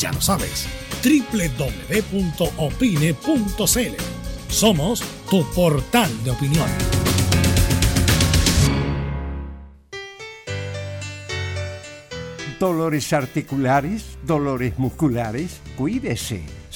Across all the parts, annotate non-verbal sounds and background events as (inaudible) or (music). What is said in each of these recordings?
Ya lo sabes, www.opine.cl. Somos tu portal de opinión. Dolores articulares, dolores musculares, cuídese.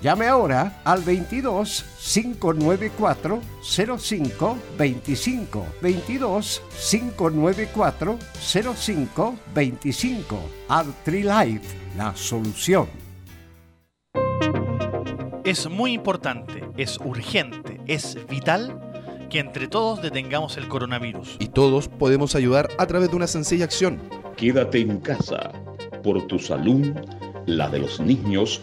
Llame ahora al 22 594 05 25 22 594 05 25 Life, la solución. Es muy importante, es urgente, es vital que entre todos detengamos el coronavirus. Y todos podemos ayudar a través de una sencilla acción. Quédate en casa por tu salud, la de los niños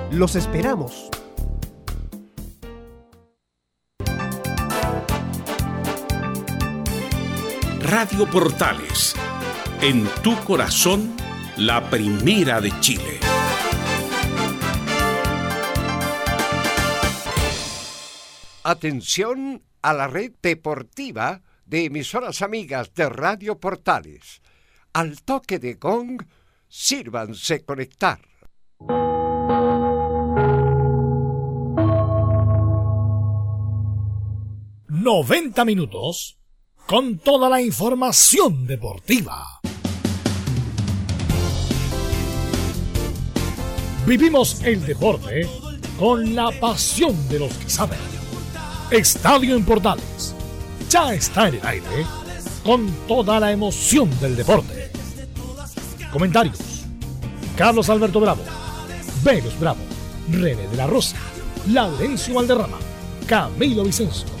Los esperamos. Radio Portales, en tu corazón, la primera de Chile. Atención a la red deportiva de emisoras amigas de Radio Portales. Al toque de gong, sírvanse conectar. 90 minutos con toda la información deportiva. Vivimos el deporte con la pasión de los que saben. Estadio en ya está en el aire con toda la emoción del deporte. Comentarios: Carlos Alberto Bravo, Venus Bravo, René de la Rosa, Laurencio Valderrama, Camilo Vicencio.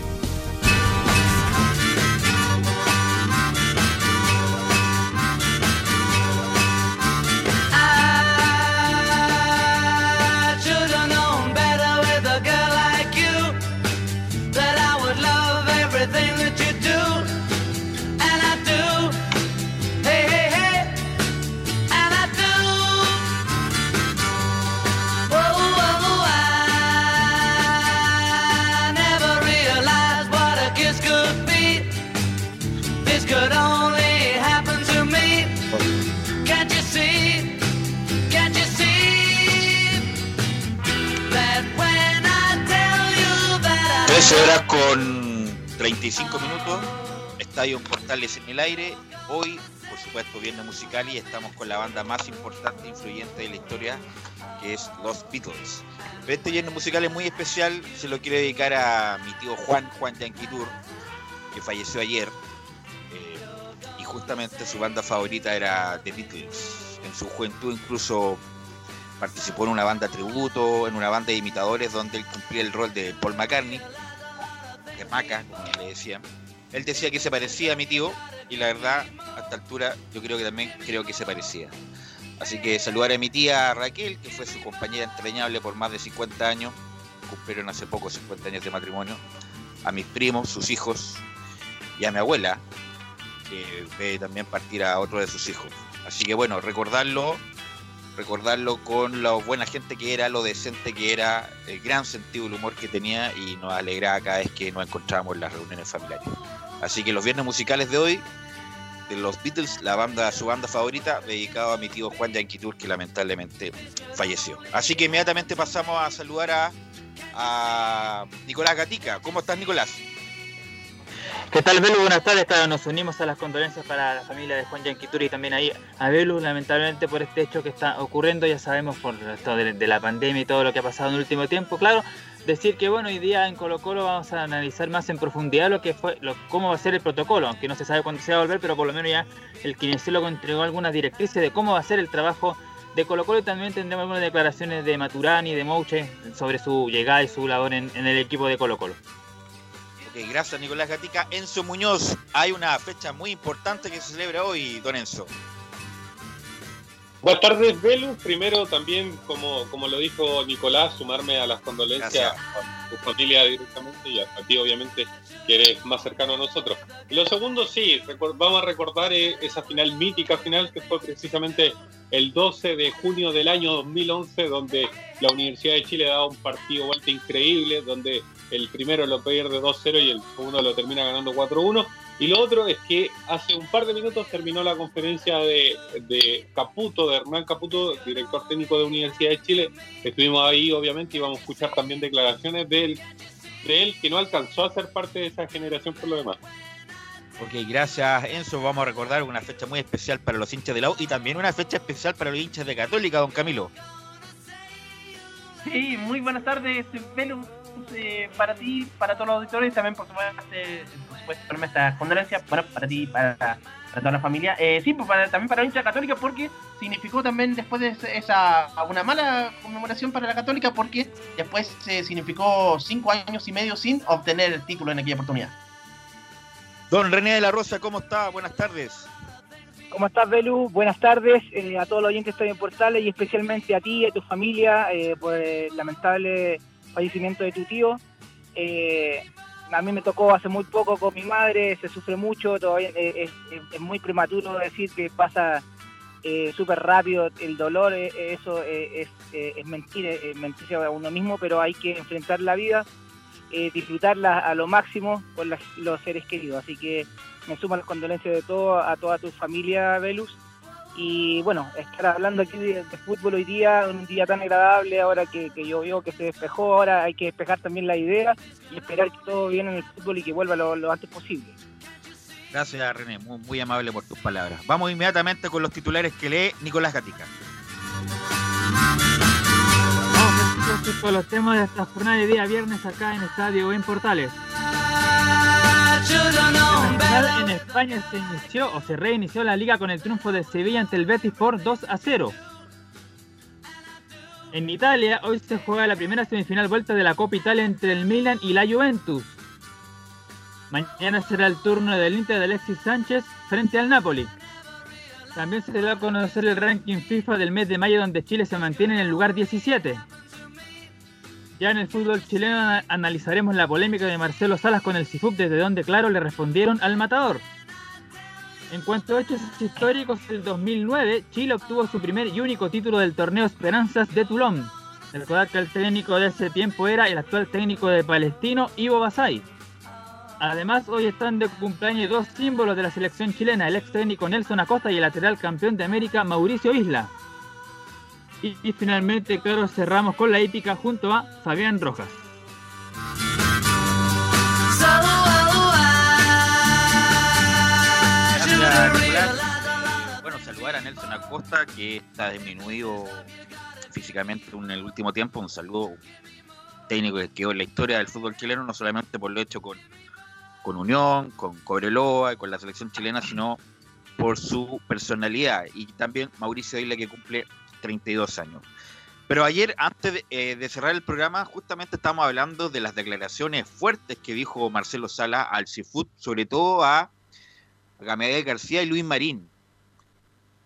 Horas con 35 minutos, Estadio Portales en el aire. Hoy, por supuesto, viernes musical y estamos con la banda más importante e influyente de la historia, que es Los Beatles. Pero este viernes musical es muy especial, se lo quiero dedicar a mi tío Juan, Juan Yankee Tour, que falleció ayer. eh, y justamente su banda favorita era The Beatles. En su juventud incluso participó en una banda tributo, en una banda de imitadores donde él cumplía el rol de Paul McCartney, Maca, como le decían. Él decía que se parecía a mi tío y la verdad, a esta altura, yo creo que también creo que se parecía. Así que saludar a mi tía Raquel, que fue su compañera entrañable por más de 50 años, cumplieron hace poco 50 años de matrimonio, a mis primos, sus hijos, y a mi abuela, que ve también partir a otro de sus hijos. Así que bueno, recordarlo, recordarlo con la buena gente que era, lo decente que era, el gran sentido del humor que tenía y nos alegraba cada vez que nos encontrábamos en las reuniones familiares. Así que los viernes musicales de hoy, de los Beatles, la banda, su banda favorita, dedicado a mi tío Juan Yankee Tour, que lamentablemente falleció. Así que inmediatamente pasamos a saludar a, a Nicolás Gatica. ¿Cómo estás, Nicolás? ¿Qué tal, Belu? Buenas tardes. Nos unimos a las condolencias para la familia de Juan Yanquitur y también ahí a Belu, lamentablemente por este hecho que está ocurriendo, ya sabemos por esto de, de la pandemia y todo lo que ha pasado en el último tiempo. Claro, decir que bueno, hoy día en Colo Colo vamos a analizar más en profundidad lo que fue, lo, cómo va a ser el protocolo, aunque no se sabe cuándo se va a volver, pero por lo menos ya el kinesiólogo entregó algunas directrices de cómo va a ser el trabajo de Colo Colo y también tendremos algunas declaraciones de Maturani, de Mouche sobre su llegada y su labor en, en el equipo de Colo Colo. Ok, gracias Nicolás Gatica. Enzo Muñoz, hay una fecha muy importante que se celebra hoy, don Enzo. Buenas tardes, Belu. Primero también, como, como lo dijo Nicolás, sumarme a las condolencias Gracias. a tu familia directamente y a, a ti, obviamente, que eres más cercano a nosotros. Y lo segundo, sí, vamos a recordar eh, esa final mítica final que fue precisamente el 12 de junio del año 2011, donde la Universidad de Chile daba un partido vuelta increíble, donde el primero lo pierde 2-0 y el segundo lo termina ganando 4-1. Y lo otro es que hace un par de minutos terminó la conferencia de, de Caputo, de Hernán Caputo, director técnico de Universidad de Chile. Estuvimos ahí, obviamente, y vamos a escuchar también declaraciones de él, de él que no alcanzó a ser parte de esa generación por lo demás. Ok, gracias Enzo. Vamos a recordar una fecha muy especial para los hinchas de la U y también una fecha especial para los hinchas de Católica, don Camilo. Sí, muy buenas tardes, Belu, eh, para ti, para todos los auditores y también, por supuesto, eh, por supuesto para estas condolencias, bueno, para ti, para, para toda la familia. Eh, sí, pues para- también para la hincha católica porque significó también después de esa una mala conmemoración para la católica porque después se significó cinco años y medio sin obtener el título en aquella oportunidad. Don René de la Rosa, ¿cómo está? Buenas tardes. ¿Cómo estás, Belu? Buenas tardes eh, a todos los oyentes de Estadio en Portales y especialmente a ti y a tu familia eh, por el lamentable fallecimiento de tu tío. Eh, a mí me tocó hace muy poco con mi madre, se sufre mucho, todavía eh, es, es- es muy prematuro decir que pasa eh, súper rápido el dolor, eh, eso eh, es, eh, es mentir, eh, mentirse a uno mismo, pero hay que enfrentar la vida, eh, disfrutarla a lo máximo con las- los seres queridos. Así que me sumo las condolencias de todo, a toda tu familia, Velus. Y bueno, estar hablando aquí de, de fútbol hoy día, un día tan agradable, ahora que, que llovió, que se despejó, ahora hay que despejar también la idea y esperar que todo viene en el fútbol y que vuelva lo, lo antes posible. Gracias René, muy, muy amable por tus palabras. Vamos inmediatamente con los titulares que lee Nicolás Gatica. Entonces, con los temas de esta jornada de día viernes acá en Estadio en Portales. En España se inició o se reinició la liga con el triunfo de Sevilla ante el Betis por 2 a 0. En Italia hoy se juega la primera semifinal vuelta de la Copa Italia entre el Milan y la Juventus. Mañana será el turno del Inter de Alexis Sánchez frente al Napoli. También se da a conocer el ranking FIFA del mes de mayo donde Chile se mantiene en el lugar 17. Ya en el fútbol chileno ana- analizaremos la polémica de Marcelo Salas con el CIFUP desde donde claro le respondieron al matador. En cuanto a hechos históricos, el 2009 Chile obtuvo su primer y único título del torneo Esperanzas de Toulon. Recordar que el técnico de ese tiempo era el actual técnico de Palestino, Ivo Basay. Además, hoy están de cumpleaños dos símbolos de la selección chilena, el ex técnico Nelson Acosta y el lateral campeón de América Mauricio Isla. Y, finalmente, claro, cerramos con la hípica junto a Fabián Rojas. Bueno, saludar a Nelson Acosta, que está disminuido físicamente en el último tiempo. Un saludo técnico que quedó en la historia del fútbol chileno, no solamente por lo hecho con, con Unión, con Cobreloa y con la selección chilena, sino por su personalidad. Y también Mauricio Isla, que cumple 32 años. Pero ayer, antes de, eh, de cerrar el programa, justamente estábamos hablando de las declaraciones fuertes que dijo Marcelo Sala al Cifut, sobre todo a Gamadiel García y Luis Marín.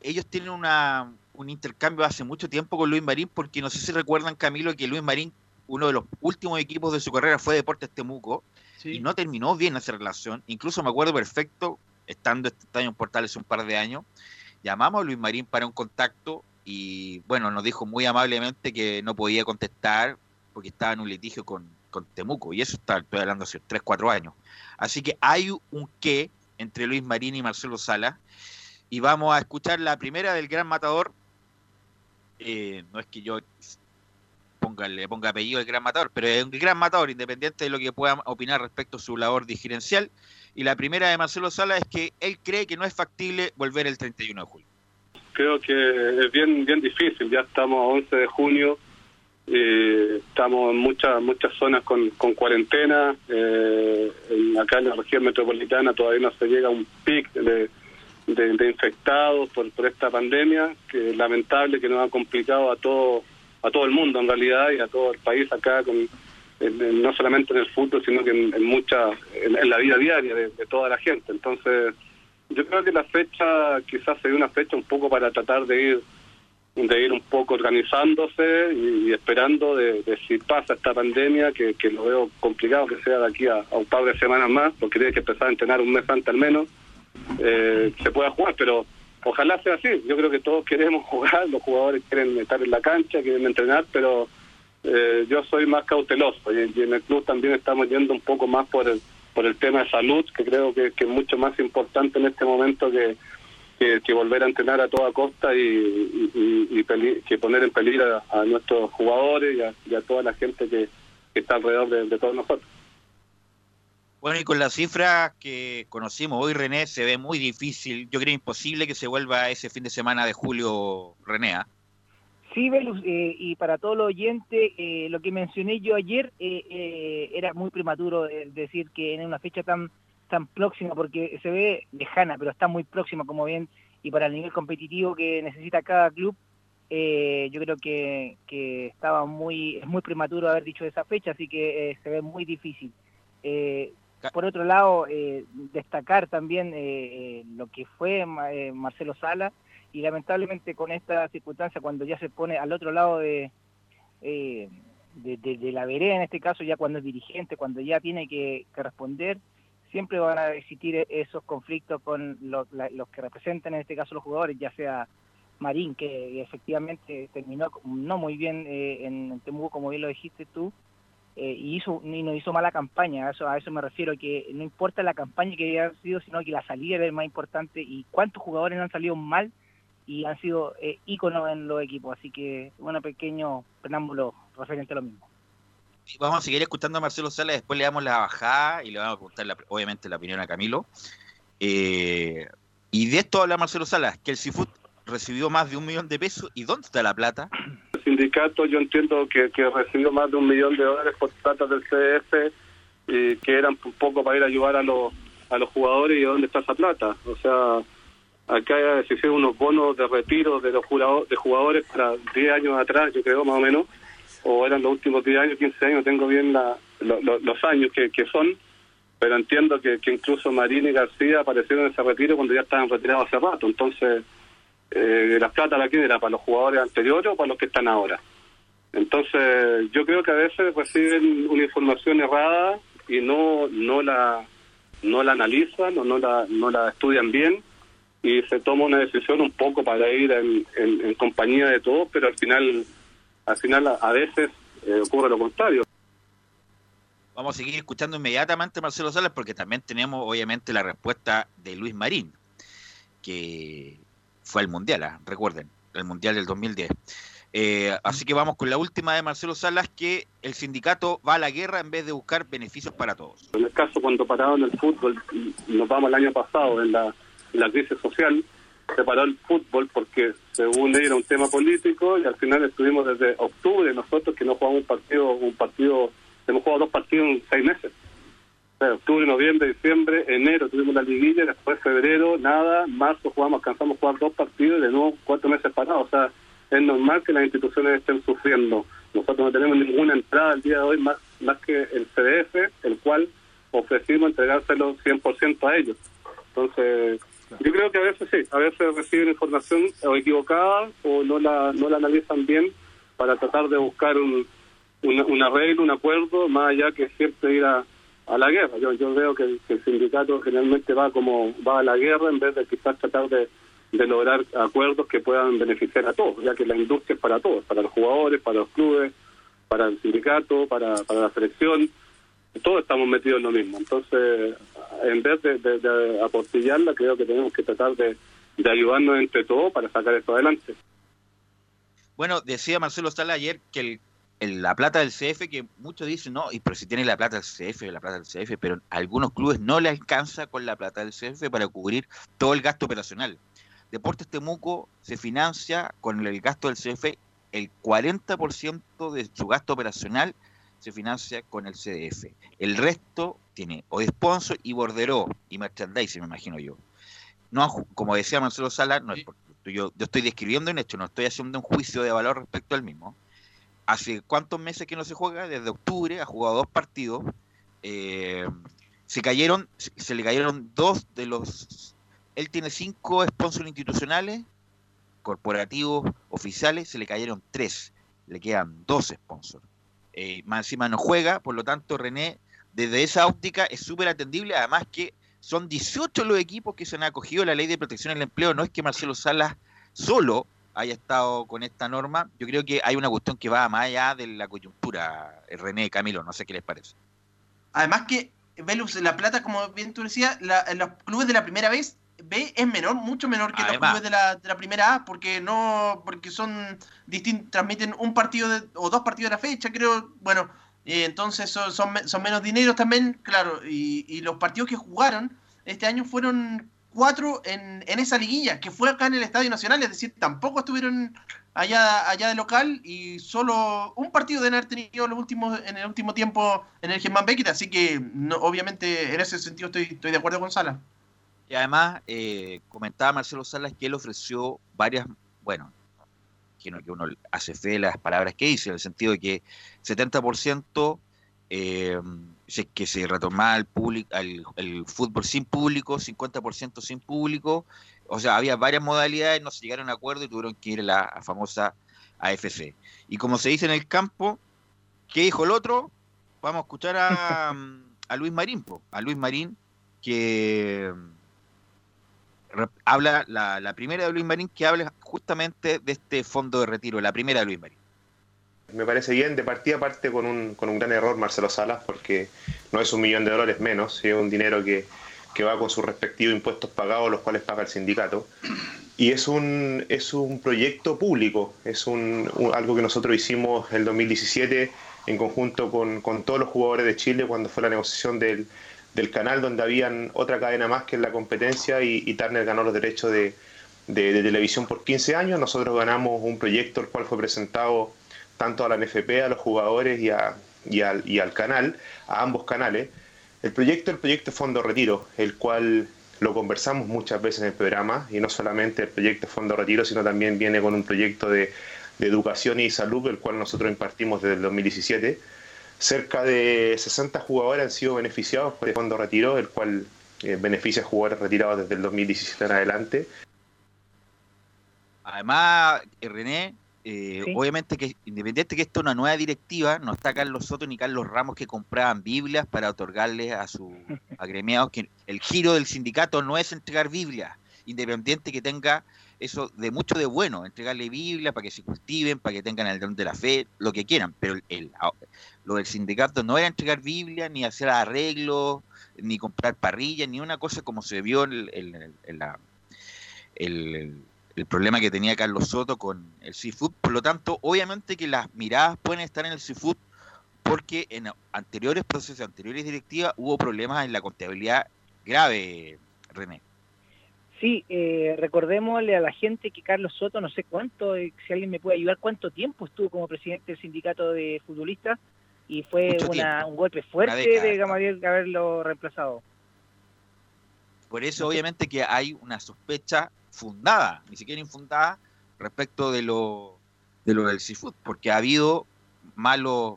Ellos tienen una, un intercambio hace mucho tiempo con Luis Marín, porque no sé si recuerdan, Camilo, que Luis Marín, uno de los últimos equipos de su carrera fue Deportes Temuco, y no terminó bien esa relación. Incluso me acuerdo perfecto, estando este año en Portales un par de años, llamamos a Luis Marín para un contacto y bueno, nos dijo muy amablemente que no podía contestar porque estaba en un litigio con, con Temuco, y eso está, estoy hablando hace 3, 4 años. Así que hay un qué entre Luis Marín y Marcelo Sala, y vamos a escuchar la primera del Gran Matador. Eh, no es que yo ponga, le ponga apellido del Gran Matador, pero es un Gran Matador, independiente de lo que pueda opinar respecto a su labor dirigencial. Y la primera de Marcelo Sala es que él cree que no es factible volver el 31 de julio. Creo que es bien bien difícil. Ya estamos a 11 de junio, eh, estamos en muchas muchas zonas con, con cuarentena. eh, acá en la región metropolitana todavía no se llega a un pic de, de, infectados por, por esta pandemia, que es lamentable que nos ha complicado a todo a todo el mundo en realidad y a todo el país acá con en- no solamente en el fútbol sino que en, en mucha en, la vida diaria de toda la gente entonces yo creo que la fecha quizás sería una fecha un poco para tratar de ir de ir un poco organizándose y, esperando de, si pasa esta pandemia, que, que lo veo complicado que sea de aquí a, a un par de semanas más, porque tiene que empezar a entrenar un mes antes al menos, eh, se pueda jugar, pero ojalá sea así. Yo creo que todos (laughs) queremos jugar, los jugadores quieren estar en la cancha, quieren entrenar, pero eh, yo soy más cauteloso y, y en el club también estamos yendo un poco más por el, por el tema de salud, que creo que, es mucho más importante en este momento que, volver a entrenar a toda costa y, que poner en peligro a, nuestros jugadores y a, toda la gente que, está alrededor de, de todos nosotros. Bueno, y con las cifras que conocimos hoy, René, se ve muy difícil. Yo creo imposible que se vuelva ese fin de semana de julio, René. ¿ah? Sí, Velus, eh, y para todos los oyentes, eh, lo que mencioné yo ayer eh, era muy prematuro decir que en una fecha tan tan próxima, porque se ve lejana, pero está muy próxima, como bien, y para el nivel competitivo que necesita cada club, yo creo que, que estaba muy es muy prematuro haber dicho esa fecha, así que se ve muy difícil. Por otro lado, destacar también lo que fue Ma- Marcelo Sala, y lamentablemente con esta circunstancia, cuando ya se pone al otro lado de, eh, de, de- la vereda, en este caso ya cuando es dirigente, cuando ya tiene que, responder, siempre van a existir esos conflictos con los que representan, en este caso los jugadores, ya sea Marín, que efectivamente terminó no muy bien eh, en Temuco, como bien lo dijiste tú, eh, y hizo y no hizo mala campaña, a eso, a eso me refiero, que no importa la campaña que haya sido, sino que la salida era el más importante y cuántos jugadores no han salido mal y han sido eh, íconos en los equipos, así que bueno, pequeño preámbulo referente a lo mismo. Vamos a seguir escuchando a Marcelo Sala, después le damos la bajada y le vamos a preguntar, la- obviamente, la opinión a Camilo. Eh, y de esto habla Marcelo Sala, que el Cifut recibió más de un millón de pesos. ¿Y dónde está la plata? El sindicato yo entiendo que, que recibió más de un millón de dólares por plata del CDF y que eran un poco para ir a ayudar a los, a los jugadores y dónde está esa plata. O sea, acá se hicieron unos bonos de retiro de los jurado- de jugadores para 10 años atrás, yo creo más o menos, o eran los últimos 10 años, 15 años, tengo bien la- lo- lo- los años que, que son, pero entiendo que, que incluso Marín y García aparecieron en ese retiro cuando ya estaban retirados hace rato. Entonces, eh, ¿la plata la quién era? ¿Para los jugadores anteriores o para los que están ahora? Entonces, yo creo que a veces reciben una información errada y no no la no la analizan o no la no la estudian bien y se toma una decisión un poco para ir en, en- en compañía de todos, pero al final al final a, a veces eh, ocurre lo contrario. Vamos a seguir escuchando inmediatamente a Marcelo Salas porque también tenemos obviamente la respuesta de Luis Marín, que fue al Mundial, ¿ah? recuerden, el Mundial del 2010. Eh, así que vamos con la última de Marcelo Salas, que el sindicato va a la guerra en vez de buscar beneficios para todos. En el caso cuando pararon el fútbol, nos vamos el año pasado en la, la crisis social, se paró el fútbol porque según él era un tema político y al final estuvimos desde octubre nosotros que no jugamos un partido, un partido, hemos jugado dos partidos en seis meses. Octubre, noviembre, diciembre, enero tuvimos la liguilla, después febrero, nada, marzo jugamos, alcanzamos a jugar dos partidos y de nuevo cuatro meses parados. O sea, es normal que las instituciones estén sufriendo. Nosotros no tenemos ninguna entrada el día de hoy más, más que el CDF, el cual ofrecimos entregárselo 100% a ellos. Entonces, yo creo que a veces sí, a veces reciben información o equivocada o no la, no la analizan bien para tratar de buscar un, una, un arreglo, un acuerdo, más allá que siempre ir a, a la guerra. Yo, yo veo que el, que el sindicato generalmente va como va a la guerra en vez de quizás tratar de, de lograr acuerdos que puedan beneficiar a todos, ya que la industria es para todos, para los jugadores, para los clubes, para el sindicato, para, para la selección, todos estamos metidos en lo mismo. Entonces, en vez de, de, de creo que tenemos que tratar de, de ayudarnos entre todos para sacar esto adelante. Bueno, decía Marcelo Sala ayer que el, la plata del CF, que muchos dicen, no, y pero si tiene la plata del CF, la plata del CF, pero algunos clubes no le alcanza con la plata del CF para cubrir todo el gasto operacional. Deportes Temuco se financia con el gasto del CF, el 40% de su gasto operacional se financia con el CDF. El resto tiene o de sponsor y borderó y merchandising, me imagino yo. No, como decía Marcelo Sala, no es yo, yo estoy describiendo un hecho, no estoy haciendo un juicio de valor respecto al mismo. Hace cuántos meses que no se juega, desde octubre ha jugado dos partidos. eh, se cayeron, se le cayeron dos de los. Él tiene cinco sponsors institucionales, corporativos, oficiales, se le cayeron tres. Le quedan dos sponsors. Eh, más encima no juega, por lo tanto, René, desde esa óptica es súper atendible. Además, que son 18 los equipos que se han acogido la ley de protección del empleo. No es que Marcelo Salas solo haya estado con esta norma. Yo creo que hay una cuestión que va más allá de la coyuntura. eh, René, Camilo, no sé qué les parece. Además que, Velus, la plata, como bien tú decías, la, los clubes de la primera vez B es menor, mucho menor que Además. los clubes de la, de la primera A, porque no, porque son distintos, transmiten un partido de- o dos partidos de la fecha, creo, bueno, eh, entonces son, son, me- son menos dinero también, claro, y, y los partidos que jugaron este año fueron cuatro en, en esa liguilla, que fue acá en el Estadio Nacional, es decir, tampoco estuvieron allá, allá de local y solo un partido deben haber tenido los últimos, en el último tiempo en el Germán Beckett, así que no, obviamente en ese sentido estoy, estoy de acuerdo con Sala. Y además, eh, comentaba Marcelo Salas que él ofreció varias, bueno, imagino que uno hace fe de las palabras que dice, en el sentido de que 70% eh, que se retomaba el, público, el, fútbol sin público, 50% sin público, o sea, había varias modalidades, no se llegaron a acuerdo y tuvieron que ir a la famosa AFC. Y como se dice en el campo, ¿qué dijo el otro? Vamos a escuchar a, (laughs) a Luis Marín, po, a Luis Marín, que habla la, la primera de Luis Marín que habla justamente de este fondo de retiro, la primera de Luis Marín. Me parece bien, de partida parte con un, con un gran error Marcelo Salas, porque no es un millón de dólares menos, es un dinero que, que va con sus respectivos impuestos pagados, los cuales paga el sindicato. Y es un, es un proyecto público, es un, un- algo que nosotros hicimos el 2017 en conjunto con, con todos los jugadores de Chile cuando fue la negociación del, del canal, donde habían otra cadena más que en la competencia y, y Turner ganó los derechos de, televisión por 15 años. Nosotros ganamos un proyecto el cual fue presentado tanto a la NFP, a los jugadores y al canal, a ambos canales. El proyecto, el proyecto Fondo Retiro, el cual lo conversamos muchas veces en el programa, y no solamente el proyecto Fondo Retiro, sino también viene con un proyecto de, de educación y salud, el cual nosotros impartimos desde el 2017. Cerca de 60 jugadores han sido beneficiados por el Fondo Retiro, el cual eh, beneficia a jugadores retirados desde el 2017 en adelante. Además, eh, René, eh, obviamente que independiente que esto es una nueva directiva, no está Carlos Soto ni Carlos Ramos que compraban Biblias para otorgarles a sus (laughs) agremiados que el giro del sindicato no es entregar Biblias, independiente que tenga eso de mucho de bueno, entregarle Biblia para que se cultiven, para que tengan el don de la fe, lo que quieran, pero el, el- lo del sindicato no era entregar Biblia, ni hacer arreglos, ni comprar parrillas, ni una cosa como se vio el- la- el, el- el problema que tenía Carlos Soto con el seafood. Por lo tanto, obviamente que las miradas pueden estar en el seafood porque en anteriores procesos, anteriores directivas, hubo problemas en la contabilidad grave, René. Sí, eh, recordémosle a la gente que Carlos Soto, no sé cuánto, eh, si alguien me puede ayudar, cuánto tiempo estuvo como presidente del sindicato de futbolistas y fue una- un golpe fuerte de Gamaliel haberlo reemplazado. Por eso, obviamente, que hay una sospecha fundada, ni siquiera infundada, respecto de lo, de lo del seafood, porque ha habido malos,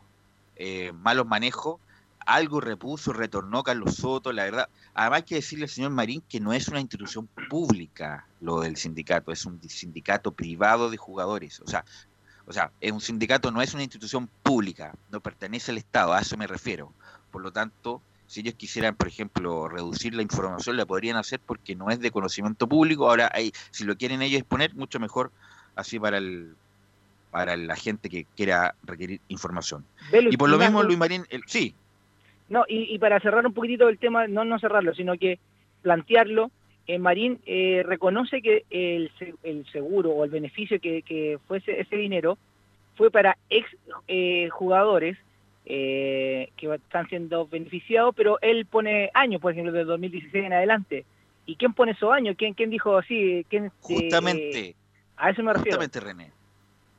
eh, malos manejos. Algo repuso, retornó Carlos Soto, la verdad. Además, hay que decirle al señor Marín que no es una institución pública lo del sindicato, es un sindicato privado de jugadores. O sea, o sea, es un sindicato no es una institución pública, no pertenece al Estado, a eso me refiero. Por lo tanto, si ellos quisieran, por ejemplo, reducir la información, la podrían hacer porque no es de conocimiento público. Ahora, hay, si lo quieren ellos exponer, mucho mejor así para el para la gente que quiera requerir información. Velo, y por lo mismo, Luis Marín, el- sí, No, y, y para cerrar un poquitito el tema, no no cerrarlo, sino que plantearlo, eh, Marín eh, reconoce que el, se- el seguro o el beneficio que, que fuese ese dinero fue para ex eh, jugadores eh, que están siendo beneficiados, pero él pone años, por ejemplo, del 2016 en adelante. ¿Y quién pone esos años? ¿Quién, quién dijo así? ¿Quién, justamente, a eso me refiero. justamente René.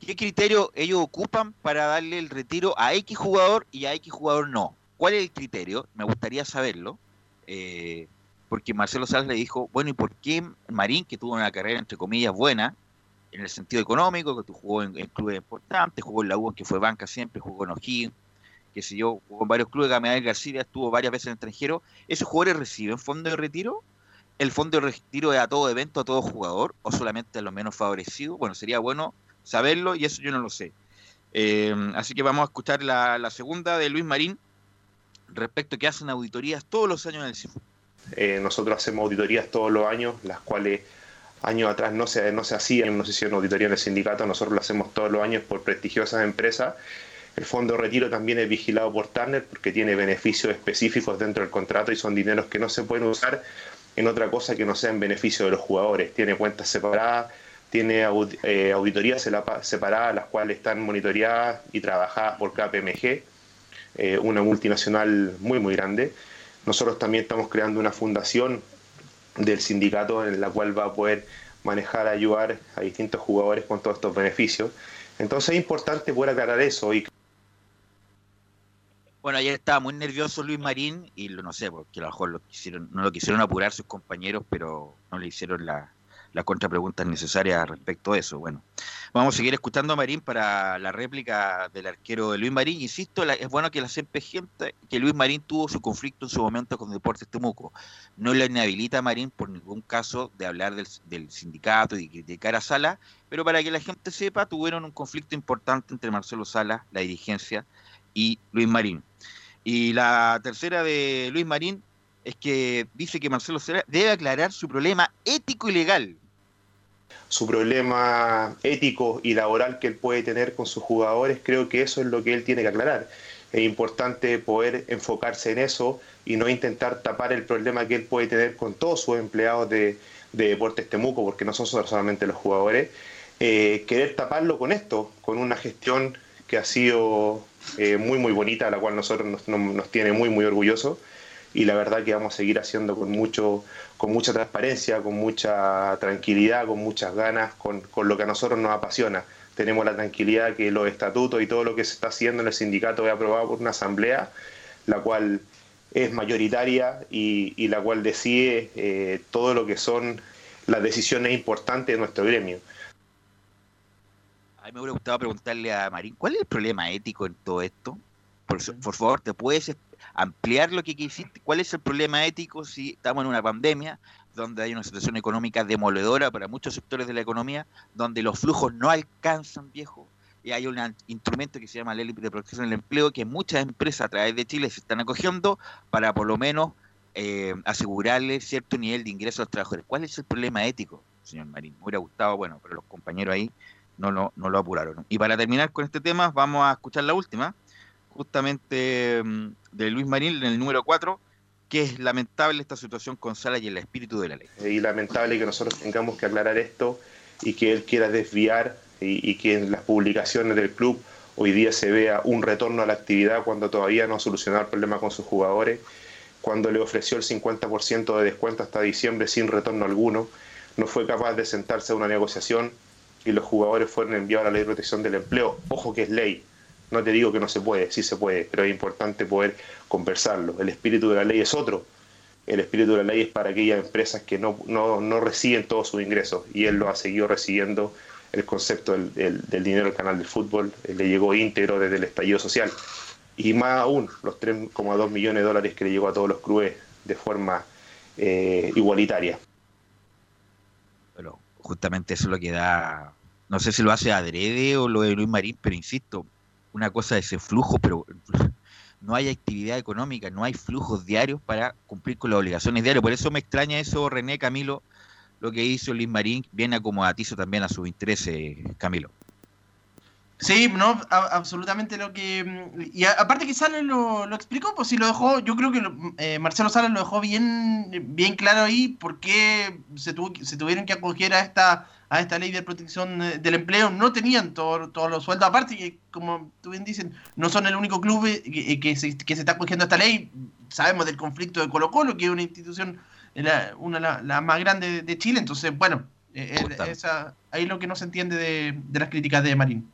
¿Qué criterio ellos ocupan para darle el retiro a X jugador y a X jugador no? ¿Cuál es el criterio? Me gustaría saberlo. eh, porque Marcelo Salas le dijo, bueno, ¿y por qué Marín, que tuvo una carrera entre comillas buena, en el sentido económico, que jugó en, clubes importantes, jugó en la U, que fue banca siempre, jugó en O'Higgins, que sé yo, jugó en varios clubes, Gamaliel García estuvo varias veces en el extranjero, ¿esos jugadores reciben fondo de retiro? ¿El fondo de retiro es a todo evento, a todo jugador, o solamente a los menos favorecidos? Bueno, sería bueno saberlo y eso yo no lo sé. Eh, así que vamos a escuchar la, la segunda de Luis Marín respecto a que hacen auditorías todos los años en el CIFU. Eh, nosotros hacemos auditorías todos los años, las cuales años atrás no se, no se hacían, no se hicieron auditoría en el sindicato, nosotros lo hacemos todos los años por prestigiosas empresas. El fondo de retiro también es vigilado por Turner porque tiene beneficios específicos dentro del contrato y son dineros que no se pueden usar en otra cosa que no sea en beneficio de los jugadores. Tiene cuentas separadas, tiene eh, auditorías separadas, las cuales están monitoreadas y trabajadas por KPMG, eh, una multinacional muy, muy grande. Nosotros también estamos creando una fundación del sindicato en la cual va a poder manejar, ayudar a distintos jugadores con todos estos beneficios. Entonces es importante poder aclarar eso y Bueno, ayer estaba muy nervioso Luis Marín y lo no sé, porque a lo mejor lo quisieron, no lo quisieron apurar sus compañeros, pero no le hicieron la, las contrapreguntas necesarias respecto a eso. Bueno, vamos a seguir escuchando a Marín para la réplica del arquero de Luis Marín. Insisto, es bueno que la gente que Luis Marín tuvo su conflicto en su momento con Deportes Temuco. No le inhabilita a Marín por ningún caso de hablar del, del sindicato y de criticar a Sala, pero para que la gente sepa, tuvieron un conflicto importante entre Marcelo Sala, la dirigencia, y Luis Marín. Y la tercera de Luis Marín es que dice que Marcelo Sala debe aclarar su problema ético y legal. su problema ético y laboral que él puede tener con sus jugadores, creo que eso es lo que él tiene que aclarar. Es importante poder enfocarse en eso y no intentar tapar el problema que él puede tener con todos sus empleados de, de Deportes Temuco, porque no son solamente los jugadores. Eh, querer taparlo con esto, con una gestión que ha sido eh, muy, muy bonita, la cual nosotros nos, nos- nos tiene muy, muy orgullosos y la verdad que vamos a seguir haciendo con mucho con mucha transparencia, con mucha tranquilidad, con muchas ganas, con, con lo que a nosotros nos apasiona. Tenemos la tranquilidad que los estatutos y todo lo que se está haciendo en el sindicato es aprobado por una asamblea, la cual es mayoritaria y, la cual decide eh, todo lo que son las decisiones importantes de nuestro gremio. A mí me hubiera gustado preguntarle a Marín, ¿cuál es el problema ético en todo esto? Por, por favor, ¿te puedes ampliar lo que quisiste? ¿Cuál es el problema ético si estamos en una pandemia donde hay una situación económica demoledora para muchos sectores de la economía, donde los flujos no alcanzan, viejo? Y hay un instrumento que se llama Ley de Protección del Empleo que muchas empresas a través de Chile se están acogiendo para por lo menos eh, asegurarle cierto nivel de ingreso a los trabajadores. ¿Cuál es el problema ético? señor Marín. Me hubiera gustado, bueno, pero los compañeros ahí no lo, no lo apuraron. Y para terminar con este tema, vamos a escuchar la última, justamente mm, de Luis Marín, en el número 4, que es lamentable esta situación con Sala y el espíritu de la ley. Y lamentable que nosotros tengamos que aclarar esto y que él quiera desviar y, y que en las publicaciones del club hoy día se vea un retorno a la actividad cuando todavía no ha solucionado el problema con sus jugadores, cuando le ofreció el 50% de descuento hasta diciembre sin retorno alguno, no fue capaz de sentarse a una negociación y los jugadores fueron enviados a la ley de protección del empleo. Ojo que es ley, no te digo que no se puede, sí se puede, pero es importante poder conversarlo. El espíritu de la ley es otro. El espíritu de la ley es para aquellas empresas que no, no, no reciben todos sus ingresos y él lo ha seguido recibiendo el concepto del, del- del dinero al canal del fútbol, eh, le llegó íntegro desde el estallido social. Y más aún, los 3,2 millones de dólares que le llegó a todos los clubes de forma eh, igualitaria. Pero justamente eso es lo que da, no sé si lo hace adrede o lo de Luis Marín, pero insisto, una cosa es ese flujo, pero (laughs) no hay actividad económica, no hay flujos diarios para cumplir con las obligaciones diarias. Por eso me extraña eso, René Camilo, lo que hizo Luis Marín, bien acomodatizo también a sus intereses, Camilo. Sí, no, absolutamente lo que... mm, Y aparte que Salas lo, lo explicó, pues sí lo dejó, yo creo que lo- eh, Marcelo Salas lo dejó bien, bien claro ahí por qué se, tuvo, se tuvieron que acoger a esta, a esta ley de protección eh, del empleo. No tenían todo- todos los sueldos, aparte que, como tú bien dicen, no son el único club eh, que, que se, que se está acogiendo a esta ley. Sabemos del conflicto de Colo Colo, que es una institución, eh, la- una la, la más grande de, de Chile, entonces, bueno, eh, eh, esa, ahí lo que no se entiende de, de las críticas de Marín.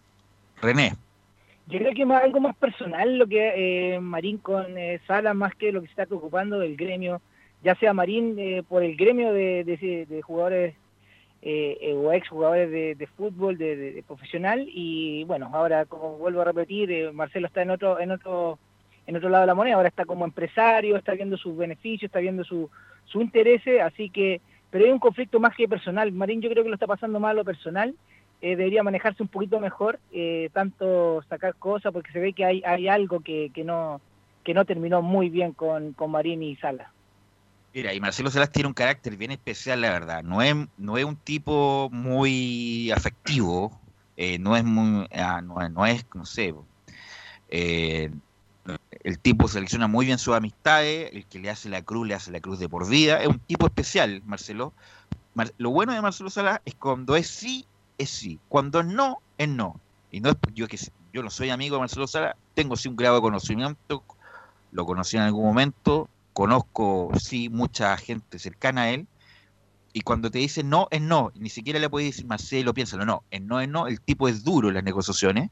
René. Yo creo que más, algo más personal lo que eh, Marín con eh, Sala, más que lo que se está preocupando del gremio, ya sea Marín eh, por el gremio de, de- de jugadores eh, o ex jugadores de, de fútbol, de, profesional, y bueno, ahora como vuelvo a repetir, eh, Marcelo está en otro, en otro, en otro lado de la moneda, ahora está como empresario, está viendo sus beneficios, está viendo su, su intereses, así que, pero hay un conflicto más que personal. Marín yo creo que lo está pasando mal lo personal, eh, debería manejarse un poquito mejor, eh, tanto sacar cosas, porque se ve que hay, hay algo que, que no que no terminó muy bien con, con Marín y Sala. Mira, y Marcelo Salas tiene un carácter bien especial, la verdad. No es, no es un tipo muy afectivo, eh, no es muy, ah, no, es- no sé, eh, el tipo selecciona muy bien sus amistades, el que le hace la cruz, le hace la cruz de por vida. Es un tipo especial, Marcelo. Mar- lo bueno de Marcelo Salas es cuando es sí, es sí. Cuando es no, es no. Y no es yo que yo no soy amigo de Marcelo Salas, tengo sí un grado de conocimiento, lo conocí en algún momento, conozco sí mucha gente cercana a él, y cuando te dice no, es no, ni siquiera le puedes decir Marcelo, piénsalo, no, es no, es no, el tipo es duro en las negociaciones,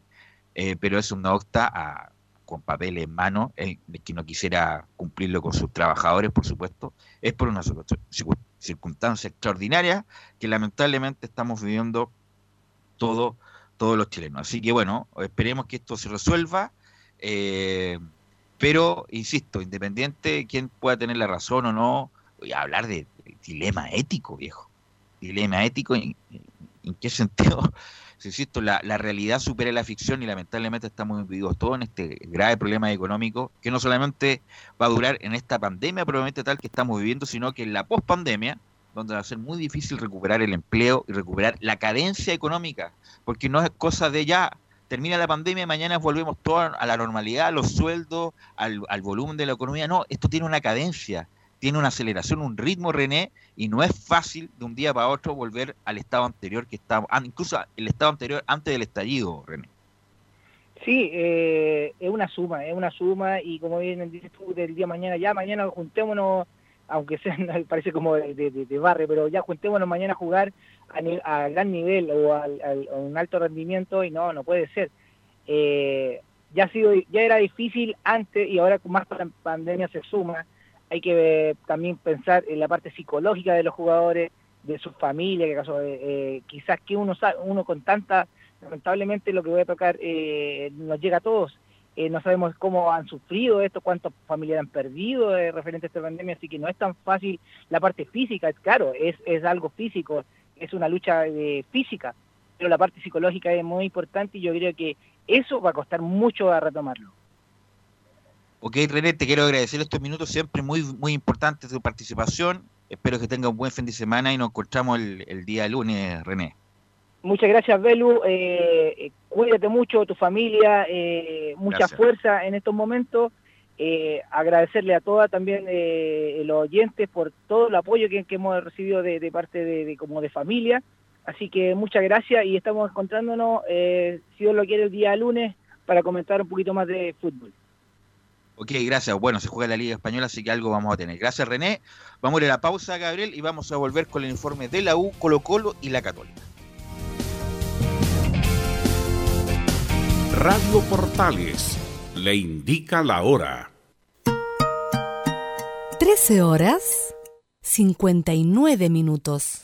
eh, pero es un nocta a- con papel en mano, él, que no quisiera cumplirlo con sus trabajadores, por supuesto, es por una circun- circun- circunstancia extraordinaria que lamentablemente estamos viviendo todo, todos los chilenos. Así que bueno, esperemos que esto se resuelva. eh, pero, insisto, independiente de quién pueda tener la razón o no, voy hablar de, dilema ético, viejo. Dilema ético, ¿en, qué sentido? (laughs) Si, Insisto, la, la realidad supera la ficción y lamentablemente estamos implicados todos en este grave problema económico que no solamente va a durar en esta pandemia probablemente tal que estamos viviendo, sino que en la pospandemia, donde va a ser muy difícil recuperar el empleo y recuperar la cadencia económica, porque no es cosa de ya, termina la pandemia mañana volvemos todos a la normalidad, a los sueldos, al, al volumen de la economía. No, esto tiene una cadencia, tiene una aceleración, un ritmo, René, y no es fácil de un día para otro volver al estado anterior que estaba, ah, incluso el estado anterior antes del estallido, René. Sí, eh, es una suma, es una suma y como bien dices tú, del día de mañana, ya mañana juntémonos, aunque sea, (laughs) parece como de, de, de barrio, pero ya juntémonos mañana a jugar a, a gran nivel o a un alto rendimiento y no, no puede ser. Eh, ya, ha sido, ya era difícil antes y ahora con más pan- pandemia se suma. Hay que eh, también pensar en la parte psicológica de los jugadores, de su familia, que acaso, eh, eh, quizás que uno, uno con tanta, lamentablemente lo que voy a tocar nos llega a todos. No sabemos cómo han sufrido esto, cuántos familiares han perdido referente a esta pandemia, así que no es tan fácil la parte física, es claro, es, es algo físico, es una lucha eh, física, pero la parte psicológica es muy importante y yo creo que eso va a costar mucho a retomarlo. Ok, René, te quiero agradecer estos minutos siempre muy, muy importantes tu participación. espero que tenga un buen fin de semana y nos encontramos el, el día lunes, René. Muchas gracias, Belu. Eh, eh, cuídate mucho, tu familia, eh, mucha Gracias. fuerza en estos momentos. Eh, agradecerle a todas también eh, los oyentes por todo el apoyo que, que hemos recibido de, de parte de, de- como de familia. Así que muchas gracias y estamos encontrándonos, eh, si Dios lo quiere, el día lunes para comentar un poquito más de fútbol. Ok, gracias. Bueno, se juega la Liga Española, así que algo vamos a tener. Gracias, René. Vamos a ir a la pausa, Gabriel, y vamos a volver con el informe de la U, Colo Colo y la Católica. Radio Portales le indica la hora. 13 horas 59 minutos.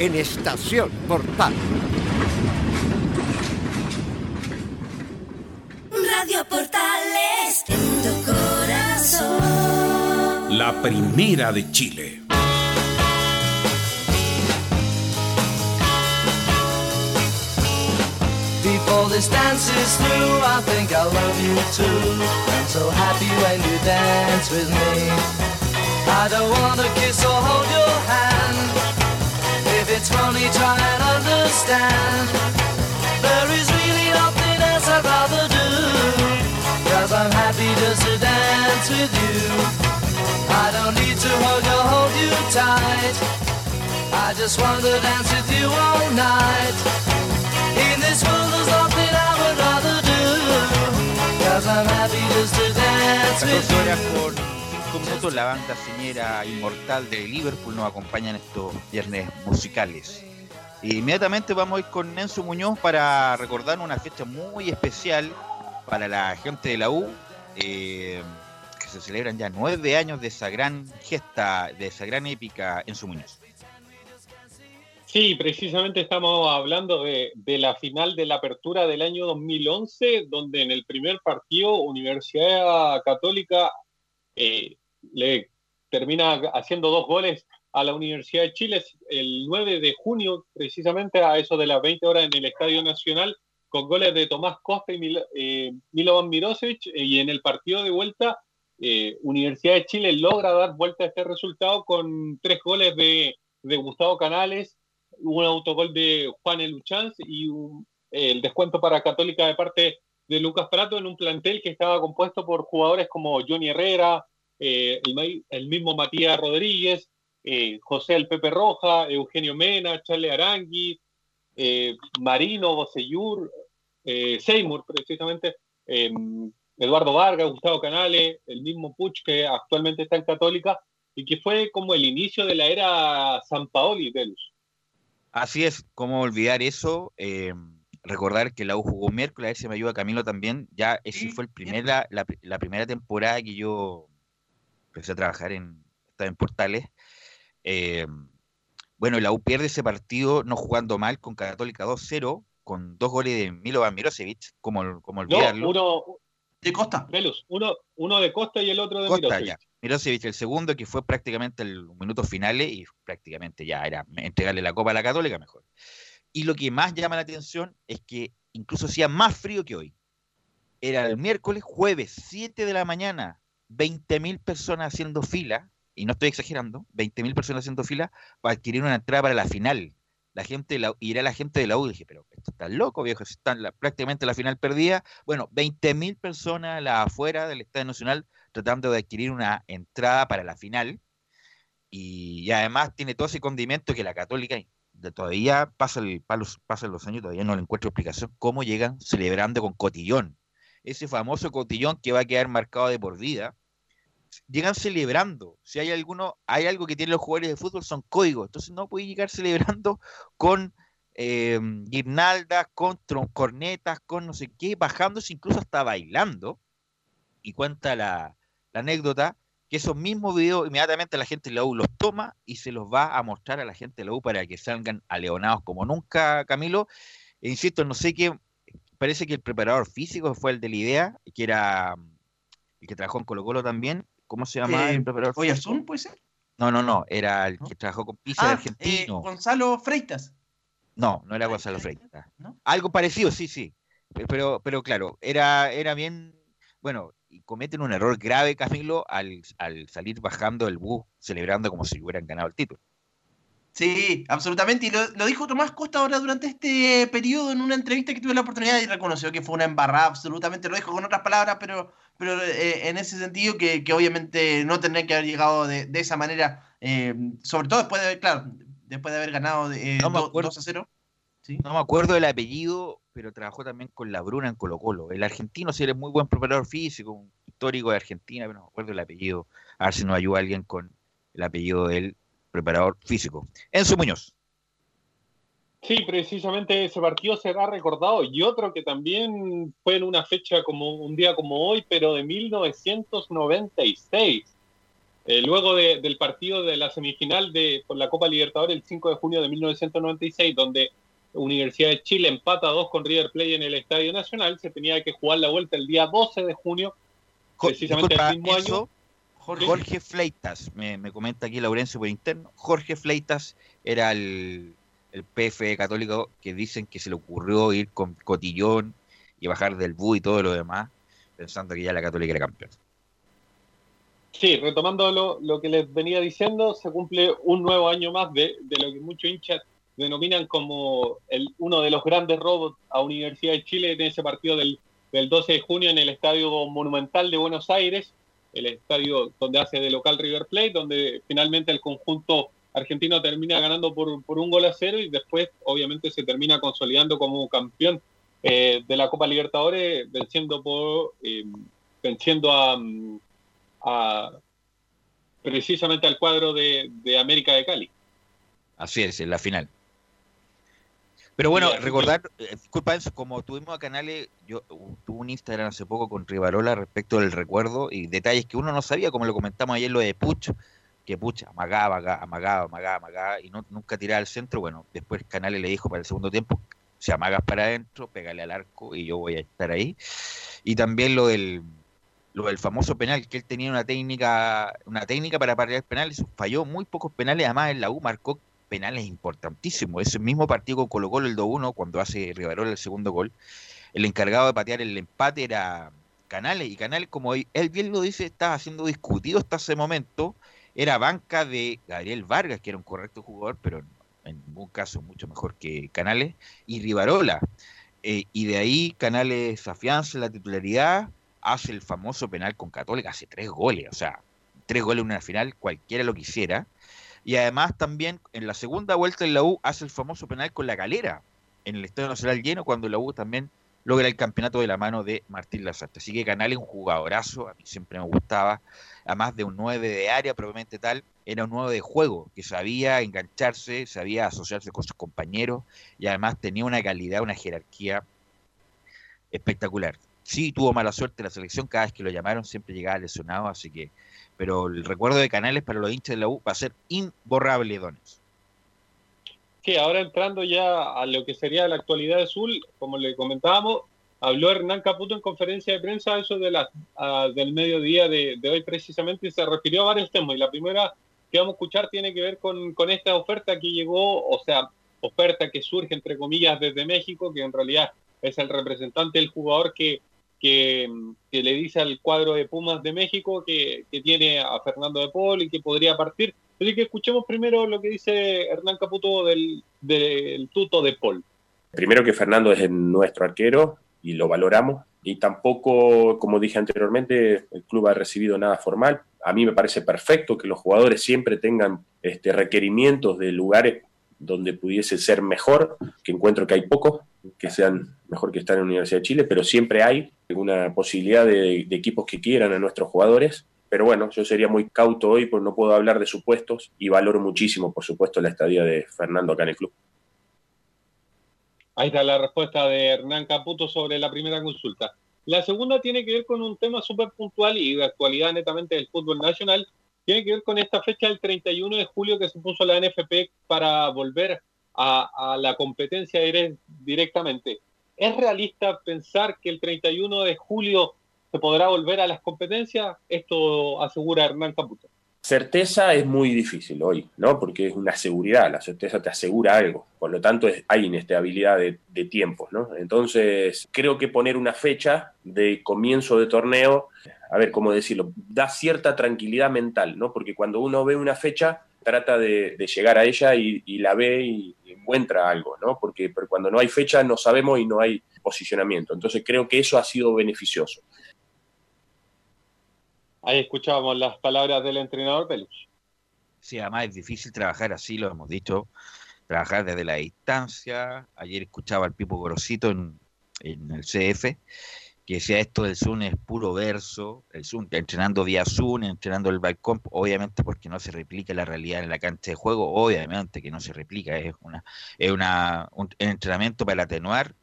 en Estación Portal. Radio Portales en tu corazón. La primera de Chile. Before this dance is through, I think I love you too. I'm so happy when you dance with me. I don't wanna kiss or hold your hand. It's funny try and understand. There is really nothing else I'd rather do. Cause I'm happy just to dance with you. I don't need to hug or hold you tight. I just want to dance with you all night. In this world there's nothing I would rather do. Cause I'm happy just to dance with you. Con 5 minutos, la banda señera inmortal de Liverpool nos acompaña en estos viernes musicales. E inmediatamente vamos a ir con Enzo Muñoz para recordar una fecha muy especial para la gente de la U, eh, que se celebran ya nueve años de esa gran gesta, de esa gran épica Enzo Muñoz. Sí, precisamente estamos hablando de, de la final de la apertura del año 2011, donde en el primer partido Universidad Católica eh, le termina haciendo dos goles a la Universidad de Chile el 9 de junio, precisamente a eso de las 20 horas en el Estadio Nacional, con goles de Tomás Costa y Mil- eh, Milovan Mirosevic, eh, y en el partido de vuelta, eh, Universidad de Chile logra dar vuelta a este resultado con tres goles de, Gustavo Canales, un autogol de Juan Eluchanz y un- el descuento para Católica de parte de Lucas Prato en un plantel que estaba compuesto por jugadores como Johnny Herrera, eh, el, mismo Matías Rodríguez, eh, José El Pepe Roja, Eugenio Mena, Charles Arangui, eh, Marino, Bocellur, eh, Seymour precisamente, eh, Eduardo Vargas, Gustavo Canales, el mismo Puch que actualmente está en Católica y que fue como el inicio de la era San Paoli Velus. Así es, cómo olvidar eso. eh, recordar que la U jugó miércoles, a ver si me ayuda Camilo también. Ya ese fue el primer, la, la- la primera temporada que yo empecé a trabajar en, estaba en Portales. Eh, bueno, la U pierde ese partido no jugando mal con Católica 2-0, con dos goles de Milovan Mirosevic, como, como No, olvidarlo. uno de Costa. Velus, uno, uno de Costa y el otro de Costa, Mirosevic. ya. Mirosevic el segundo, que fue prácticamente el minutos finales y prácticamente ya era entregarle la copa a la Católica mejor. Y lo que más llama la atención es que incluso hacía más frío que hoy. Era el miércoles, jueves, 7 de la mañana, 20.000 personas haciendo fila, y no estoy exagerando, 20.000 personas haciendo fila para adquirir una entrada para la final. La gente la, era la gente de la U, dije, pero esto está loco, viejo, están prácticamente la final perdida. Bueno, 20.000 personas afuera del Estadio Nacional tratando de adquirir una entrada para la final. Y, y además tiene todo ese condimento que la Católica de todavía pasa el, palos- pasan los años, todavía no le encuentro explicación cómo llegan celebrando con cotillón. Ese famoso cotillón que va a quedar marcado de por vida. Llegan celebrando. Si hay alguno, hay algo que tienen los jugadores de fútbol, son códigos. Entonces no puede llegar celebrando con eh, guirnaldas, con cornetas, con no sé qué, bajándose incluso hasta bailando. Y cuenta la, la anécdota que esos mismos videos inmediatamente la gente de la U los toma y se los va a mostrar a la gente de la U para que salgan aleonados como nunca, Camilo. E insisto, no sé qué, parece que el preparador físico fue el de la idea, que era mm, el que trabajó en Colo Colo también. ¿Cómo se llama Eh, el preparador físico? ¿Oyarzún puede ser? No, no, no, era el que trabajó con Pizza Ah, argentino. eh, Gonzalo Freitas. No, no era Gonzalo Freitas. Algo parecido, sí, sí. Pero, pero, pero claro, era, era bien. Bueno, y cometen un error grave, Camilo, al, al salir bajando del bus celebrando como si hubieran ganado el título. Sí, absolutamente. Y lo, lo dijo Tomás Costa ahora durante este periodo en una entrevista que tuve la oportunidad y reconoció que fue una embarrada, absolutamente. Lo dijo con otras palabras, pero, pero eh, en ese sentido que, que obviamente no tendría que haber llegado de, de esa manera, eh, sobre todo después de, claro, después de haber ganado eh, No do- acuerdo. 2 a 0. No me acuerdo del apellido, pero trabajó también con la Bruna en Colo Colo. El argentino sí era muy buen preparador físico, un histórico de Argentina, pero no me acuerdo el apellido. A ver si nos ayuda alguien con el apellido del preparador físico. Enzo Muñoz. Sí, precisamente ese partido será recordado y otro que también fue en una fecha como un día como hoy, pero de 1996. Eh, luego de- del partido de la semifinal de por la Copa Libertadores el 5 de junio de 1996, donde Universidad de Chile empata a dos con River Plate en el Estadio Nacional, se tenía que jugar la vuelta el día 12 de junio, precisamente Disculpa, el mismo año. Jorge, Fleitas, me, me comenta aquí Laurencio por interno. Jorge Fleitas era el, el PF católico que dicen que se le ocurrió ir con cotillón y bajar del bus y todo lo demás, pensando que ya la católica era campeón. Sí, retomando lo, lo que les venía diciendo, se cumple un nuevo año más de, de lo que muchos hinchas denominan como el, uno de los grandes robos a Universidad de Chile en ese partido del, del 12 de junio en el Estadio Monumental de Buenos Aires, el estadio donde hace de local River Plate, donde finalmente el conjunto argentino termina ganando por, por un gol a cero y después obviamente se termina consolidando como campeón eh, de la Copa Libertadores, venciendo por eh, venciendo a, a- precisamente al cuadro de, de América de Cali. Así es, en la final. Pero bueno, recordar, eh, disculpa Enzo, como tuvimos a Canales, yo uh, tuve un Instagram hace poco con Rivarola respecto del recuerdo y detalles que uno no sabía, como lo comentamos ayer lo de Puch, que Puch amagaba, aga- amagaba, amagaba, amagaba y no, nunca tiraba al centro. Bueno, después Canales le dijo para el segundo tiempo, si amagas para adentro, pégale al arco y yo voy a estar ahí. Y también lo del lo del famoso penal, que él tenía una técnica, una técnica para parar penales, falló muy pocos penales, además en la U marcó penales importantísimos. Ese mismo partido con Colo Colo, el 2-1, cuando hace Rivarola el segundo gol, el encargado de patear el empate era Canales, y Canales, como él bien lo dice, estaba siendo discutido hasta ese momento, era banca de Gabriel Vargas, que era un correcto jugador, pero en ningún caso mucho mejor que Canales, y Rivarola. Eh, y de ahí Canales afianza la titularidad, hace el famoso penal con Católica, hace tres goles, o sea, tres goles en una final, cualquiera lo quisiera. Y además también en la segunda vuelta en la U hace el famoso penal con la calera, en el Estadio Nacional lleno, cuando la U también logra el campeonato de la mano de Martín Lazarte. Así que Canales un jugadorazo, a mí siempre me gustaba, además de un 9 de área propiamente tal, era un 9 de juego, que sabía engancharse, sabía asociarse con sus compañeros y además tenía una calidad, una jerarquía espectacular. Sí tuvo mala suerte la selección, cada vez que lo llamaron siempre llegaba lesionado, así que, pero el recuerdo de Canales para los hinchas de la U va a ser imborrable, Dones. Sí, ahora entrando ya a lo que sería la actualidad Sul, como le comentábamos, habló Hernán Caputo en conferencia de prensa eso de la, ah, del mediodía de, de hoy precisamente y se refirió a varios temas. Y la primera que vamos a escuchar tiene que ver con, con esta oferta que llegó, o sea, oferta que surge entre comillas desde México, que en realidad es el representante del jugador que, que, le dice al cuadro de Pumas de México que, que tiene a Fernando de Paul y que podría partir. Así que escuchemos primero lo que dice Hernán Caputo del, del tuto de Paul. Primero que Fernando es nuestro arquero y lo valoramos. Y tampoco, como dije anteriormente, el club ha recibido nada formal. A mí me parece perfecto que los jugadores siempre tengan este, requerimientos de lugares donde pudiese ser mejor, que encuentro que hay pocos que sean mejor que estar en la Universidad de Chile, pero siempre hay una posibilidad de, equipos que quieran a nuestros jugadores. Pero bueno, yo sería muy cauto hoy porque no puedo hablar de supuestos y valoro muchísimo, por supuesto, la estadía de Fernando acá en el club. Ahí está la respuesta de Hernán Caputo sobre la primera consulta. La segunda tiene que ver con un tema súper puntual y de actualidad netamente del fútbol nacional. Tiene que ver con esta fecha del 31 de julio que se puso la NFP para volver a, a la competencia dire- directamente. ¿Es realista pensar que el 31 de julio se podrá volver a las competencias? Esto asegura Hernán Caputo. Certeza es muy difícil hoy, ¿no? Porque es una seguridad, la certeza te asegura algo, por lo tanto hay inestabilidad de, tiempos, ¿no? Entonces, creo que poner una fecha de comienzo de torneo, a ver, ¿cómo decirlo? Da cierta tranquilidad mental, ¿no? Porque cuando uno ve una fecha, trata de, llegar a ella y la ve y encuentra algo, ¿no? Porque, pero cuando no hay fecha no sabemos y no hay posicionamiento. Entonces, creo que eso ha sido beneficioso. Ahí escuchábamos las palabras del entrenador Peluch. Sí, además es difícil trabajar así, lo hemos dicho, trabajar desde la distancia. Ayer escuchaba al Pipo Gorosito en, en el CF, que decía esto del Zoom es puro verso, el Zoom, entrenando vía Zoom, entrenando el balcón, obviamente porque no se replica la realidad en la cancha de juego, obviamente que no se replica, es una es una, un entrenamiento para atenuar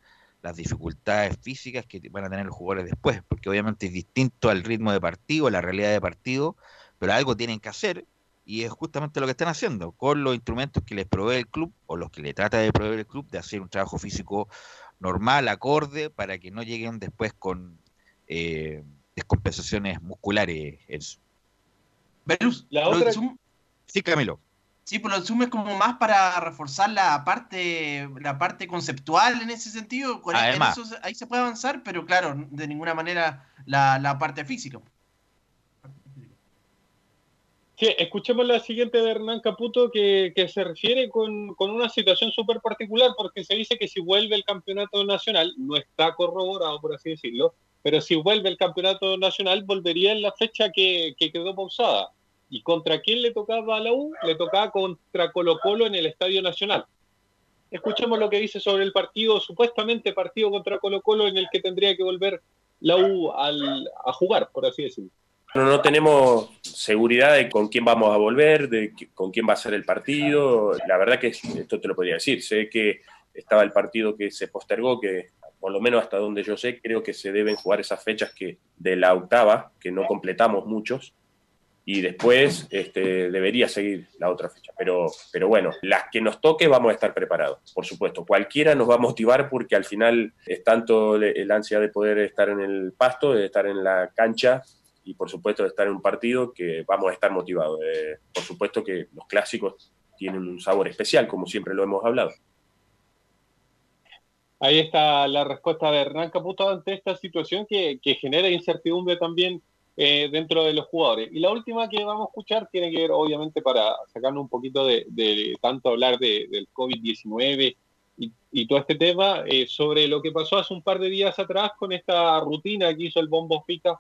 las dificultades físicas que van a tener los jugadores después, porque obviamente es distinto al ritmo de partido, la realidad de partido, pero algo tienen que hacer y es justamente lo que están haciendo con los instrumentos que les provee el club o los que le trata de proveer el club de hacer un trabajo físico normal, acorde, para que no lleguen después con eh, descompensaciones musculares. Eso. La otra- Zoom- Sí, Camilo. Sí, pero el Zoom es como más para reforzar la parte, la parte conceptual en ese sentido. En Además. eso ahí se puede avanzar, pero claro, de ninguna manera la, la parte física. Sí, escuchemos la siguiente de Hernán Caputo que, se refiere con, una situación súper particular porque se dice que si vuelve el campeonato nacional, no está corroborado por así decirlo, pero si vuelve el campeonato nacional, volvería en la fecha que, que quedó pausada. ¿Y contra quién le tocaba a la U? Le tocaba contra Colo Colo en el Estadio Nacional. Escuchemos lo que dice sobre el partido, supuestamente partido contra Colo Colo, en el que tendría que volver la U al- a jugar, por así decirlo. No, tenemos seguridad de con quién vamos a volver, de con quién va a ser el partido. La verdad que esto te lo podría decir. Sé que estaba el partido que se postergó, que por lo menos hasta donde yo sé, creo que se deben jugar esas fechas que de la octava, que no completamos muchos, y después este, debería seguir la otra fecha. Pero, pero bueno, las que nos toque vamos a estar preparados, por supuesto. Cualquiera nos va a motivar porque al final es tanto el ansia de poder estar en el pasto, de estar en la cancha y por supuesto de estar en un partido que vamos a estar motivados. Eh, por supuesto que los clásicos tienen un sabor especial, como siempre lo hemos hablado. Ahí está la respuesta de Hernán Caputo ante esta situación que, que genera incertidumbre también eh, dentro de los jugadores. Y la última que vamos a escuchar tiene que ver, obviamente, para sacarnos un poquito de, tanto hablar de- del COVID-19 y, y todo este tema, eh, sobre lo que pasó hace un par de días atrás con esta rutina que hizo el Bombo Fica,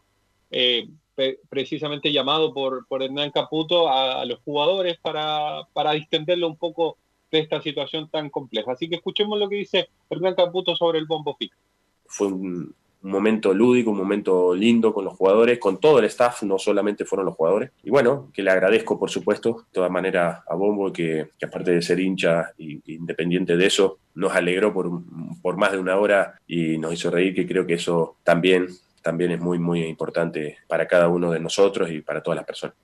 eh, pre- precisamente llamado por, por Hernán Caputo a, a los jugadores para, para distenderlo un poco de esta situación tan compleja. Así que escuchemos lo que dice Hernán Caputo sobre el Bombo Fica. Fue un, un momento lúdico, un momento lindo con los jugadores, con todo el staff, no solamente fueron los jugadores. Y bueno, que le agradezco, por supuesto, de todas maneras a Bombo, que, que aparte de ser hincha y, independiente de eso, nos alegró por, por más de una hora y nos hizo reír, que creo que eso también, también es muy, muy importante para cada uno de nosotros y para todas las personas.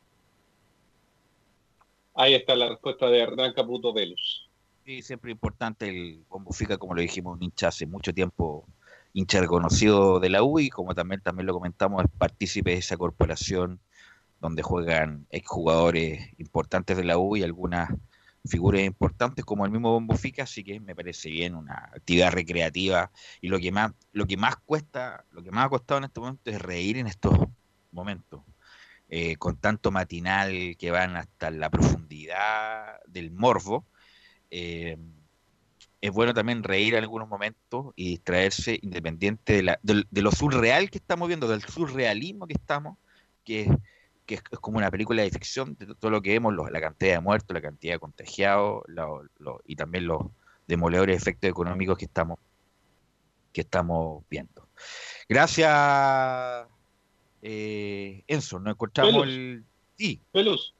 Ahí está la respuesta de Hernán Caputo Velus. Sí, siempre importante el Bombo Fica, como lo dijimos, un hincha hace mucho tiempo, hincha reconocido de la U y como también, también lo comentamos, es partícipe de esa corporación donde juegan exjugadores importantes de la U y algunas figuras importantes como el mismo Bombo Fica, así que me parece bien una actividad recreativa y lo que más, lo que más cuesta, lo que más ha costado en este momento es reír en estos momentos. eh, con tanto matinal que van hasta la profundidad del morbo, eh, es bueno también reír en algunos momentos y distraerse independiente de, la- del- de lo surreal que estamos viendo, del surrealismo que estamos, que, que es, es como una película de ficción, de todo lo que vemos, los- la cantidad de muertos, la cantidad de contagiados lo- lo- y también los demoledores efectos económicos que estamos, que estamos viendo. Gracias, eh, Enzo. Nos encontramos el... Sí. Velus,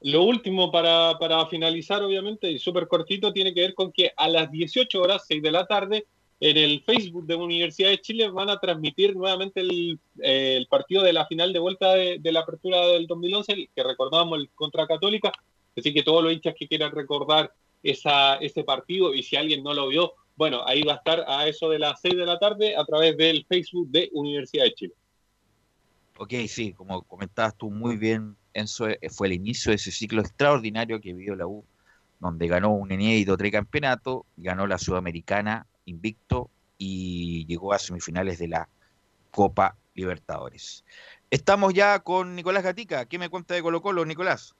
lo último para, para finalizar, obviamente, y súper cortito, tiene que ver con que a las 18 horas, 6 de la tarde, en el Facebook de Universidad de Chile van a transmitir nuevamente el, eh, partido de la final de vuelta de, la apertura del 2011, el que recordábamos el contra Católica. Así que todos los hinchas que quieran recordar ese partido y si alguien no lo vio, bueno, ahí va a estar a eso de las 6 de la tarde a través del Facebook de Universidad de Chile. Ok, sí, como comentabas tú muy bien, Enzo, eh, fue el inicio de ese ciclo extraordinario que vivió la U, donde ganó un inédito tricampeonato, ganó la Sudamericana invicto y llegó a semifinales de la Copa Libertadores. Estamos ya con Nicolás Gatica. ¿Qué me cuenta de Colo Colo, Nicolás?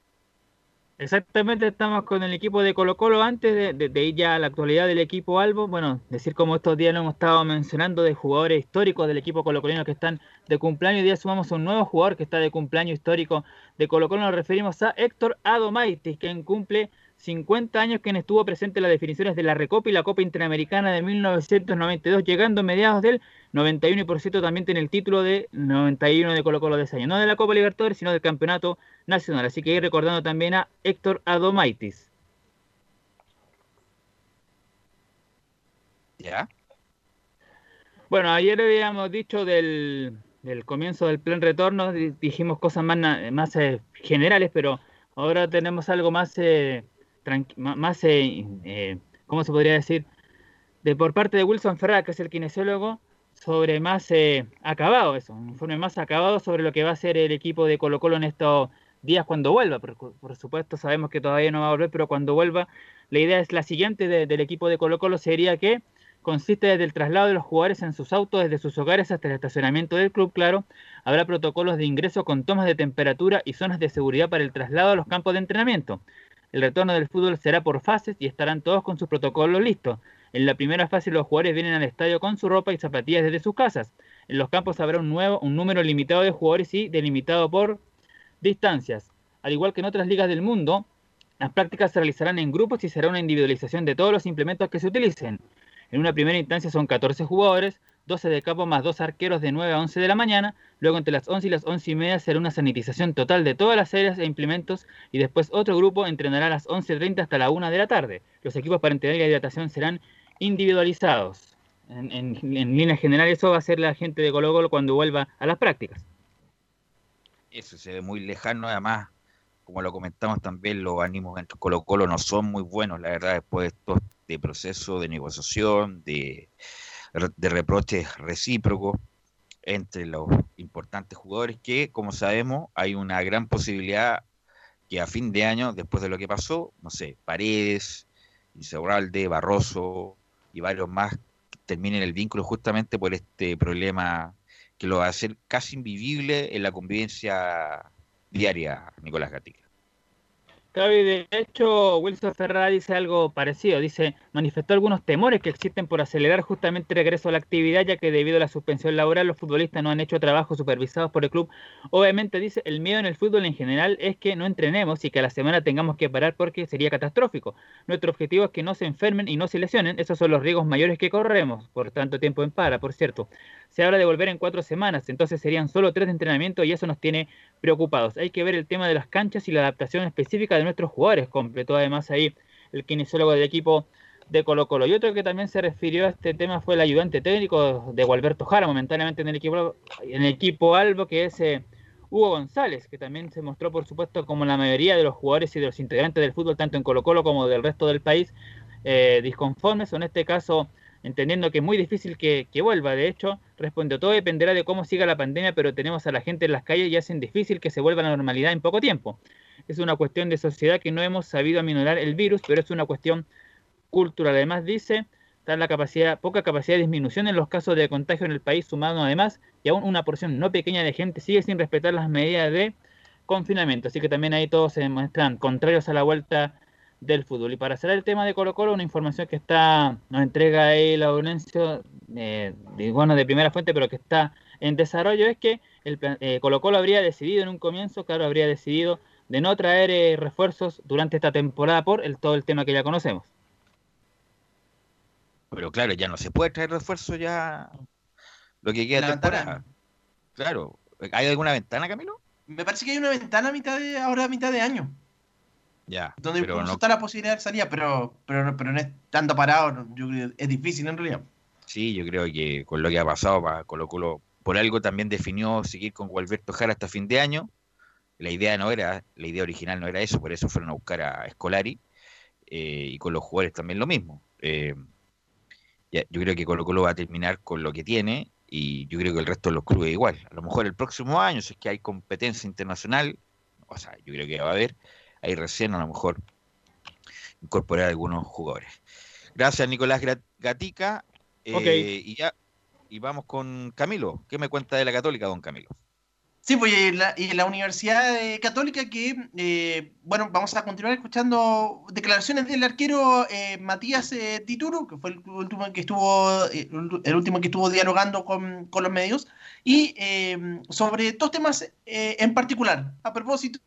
Exactamente, estamos con el equipo de Colo Colo. Antes de, ir ya a la actualidad del equipo Albo, bueno, decir como estos días lo hemos estado mencionando de jugadores históricos del equipo colocolino que están de cumpleaños. Hoy día sumamos un nuevo jugador que está de cumpleaños histórico de Colo Colo. Nos referimos a Héctor Adomaitis, quien cumple 50 años, quien estuvo presente en las definiciones de la Recopa y la Copa Interamericana de 1992, llegando a mediados del 91 y por cierto también tiene el título de 91 de Colo Colo de ese año. No de la Copa Libertadores, sino del Campeonato Nacional. Así que ir recordando también a Héctor Adomaitis. ¿Ya? Bueno, ayer habíamos dicho del, del comienzo del plan retorno, di- dijimos cosas más, más eh, generales, pero ahora tenemos algo más, eh, más eh, eh, ¿cómo se podría decir? De por parte de Wilson Ferrara, que es el kinesiólogo, sobre más eh, acabado eso, un informe más acabado sobre lo que va a ser el equipo de Colo Colo en estos días cuando vuelva. Por, por supuesto, sabemos que todavía no va a volver, pero cuando vuelva, la idea es la siguiente de- del equipo de Colo Colo sería que consiste desde el traslado de los jugadores en sus autos desde sus hogares hasta el estacionamiento del club, claro. Habrá protocolos de ingreso con tomas de temperatura y zonas de seguridad para el traslado a los campos de entrenamiento. El retorno del fútbol será por fases y estarán todos con sus protocolos listos. En la primera fase los jugadores vienen al estadio con su ropa y zapatillas desde sus casas. En los campos habrá un, nuevo, un número limitado de jugadores y delimitado por distancias. Al igual que en otras ligas del mundo, las prácticas se realizarán en grupos y será una individualización de todos los implementos que se utilicen. En una primera instancia son 14 jugadores, 12 de campo más dos arqueros de 9 a 11 de la mañana. Luego entre las 11 y las 11 y media será una sanitización total de todas las áreas e implementos y después otro grupo entrenará a las 11.30 hasta la 1 de la tarde. Los equipos para entrenar y la hidratación serán individualizados. En, en, en líneas generales eso va a ser la gente de Colo Colo cuando vuelva a las prácticas. Eso se ve muy lejano, además, como lo comentamos también, los ánimos entre Colo Colo no son muy buenos, la verdad, después de todo este proceso de negociación, de, de reproches recíprocos entre los importantes jugadores, que como sabemos hay una gran posibilidad que a fin de año, después de lo que pasó, no sé, Paredes, Insaurralde, Barroso y varios más terminen el vínculo justamente por este problema que lo va a hacer casi invivible en la convivencia diaria, Nicolás Gatica. Y de hecho, Wilson Ferrara dice algo parecido. Dice, manifestó algunos temores que existen por acelerar justamente el regreso a la actividad, ya que debido a la suspensión laboral los futbolistas no han hecho trabajos supervisados por el club. Obviamente, dice, el miedo en el fútbol en general es que no entrenemos y que a la semana tengamos que parar porque sería catastrófico. Nuestro objetivo es que no se enfermen y no se lesionen. Esos son los riesgos mayores que corremos por tanto tiempo en para, por cierto. Se habla de volver en cuatro semanas, entonces serían solo tres de entrenamiento y eso nos tiene preocupados. Hay que ver el tema de las canchas y la adaptación específica de nuestros jugadores, completó además ahí el kinesiólogo del equipo de Colo Colo. Y otro que también se refirió a este tema fue el ayudante técnico de Gualberto Jara, momentáneamente en el equipo, en el equipo Albo, que es eh, Hugo González, que también se mostró, por supuesto, como la mayoría de los jugadores y de los integrantes del fútbol, tanto en Colo Colo como del resto del país, eh, disconformes, o en este caso entendiendo que es muy difícil que, que, vuelva. De hecho, respondió, todo dependerá de cómo siga la pandemia, pero tenemos a la gente en las calles y hacen difícil que se vuelva a la normalidad en poco tiempo. Es una cuestión de sociedad que no hemos sabido aminorar el virus, pero es una cuestión cultural. Además, dice, está la capacidad, poca capacidad de disminución en los casos de contagio en el país, sumado además, y aún una porción no pequeña de gente sigue sin respetar las medidas de confinamiento. Así que también ahí todos se muestran contrarios a la vuelta del fútbol. Y para cerrar el tema de Colo Colo, una información que está nos entrega ahí la audiencia, eh, bueno, de primera fuente, pero que está en desarrollo, es que el eh, Colo Colo habría decidido en un comienzo, claro, habría decidido de no traer eh, refuerzos durante esta temporada por el, todo el tema que ya conocemos. Pero claro, ya no se puede traer refuerzos ya lo que queda de temporada. Claro. ¿Hay alguna ventana, Camilo? Me parece que hay una ventana a mitad de, ahora a mitad de año. Ya. Donde pero no- está la posibilidad de salida, pero, pero, pero no es tanto parado, yo creo es difícil en realidad. Sí, yo creo que con lo que ha pasado para Colo Colo, por algo también definió seguir con Gualberto Jara hasta fin de año. La idea no era, la idea original no era eso, por eso fueron a buscar a Escolari eh, y con los jugadores también lo mismo. Eh, ya, yo creo que Colo Colo va a terminar con lo que tiene y yo creo que el resto de los clubes igual. A lo mejor el próximo año, si es que hay competencia internacional, o sea, yo creo que va a haber, ahí recién a lo mejor incorporar algunos jugadores. Gracias, Nicolás Gatica. Eh. Y ya, y vamos con Camilo. ¿Qué me cuenta de la Católica, don Camilo? Sí, pues y la, y en la Universidad eh, Católica que, eh, bueno, vamos a continuar escuchando declaraciones del arquero eh, Matías eh, Tituro, que fue el último que estuvo, el último que estuvo dialogando con, con los medios, y sobre dos temas en particular. A propósito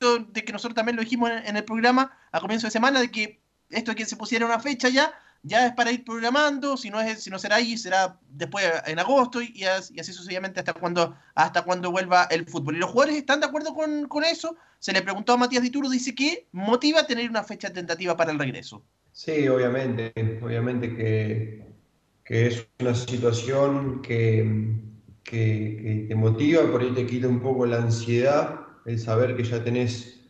de que nosotros también lo dijimos en, en el programa a comienzo de semana, de que esto de que se pusiera una fecha ya, ya es para ir programando, si no, es, si no será ahí, será después en agosto y, y as- y así sucesivamente hasta cuando, hasta cuando vuelva el fútbol. Y los jugadores están de acuerdo con, con eso. Se le preguntó a Matías Dituro, dice que motiva tener una fecha tentativa para el regreso. Sí, obviamente, obviamente que, que es una situación que, que- que te motiva, por ahí te quita un poco la ansiedad, el saber que ya tenés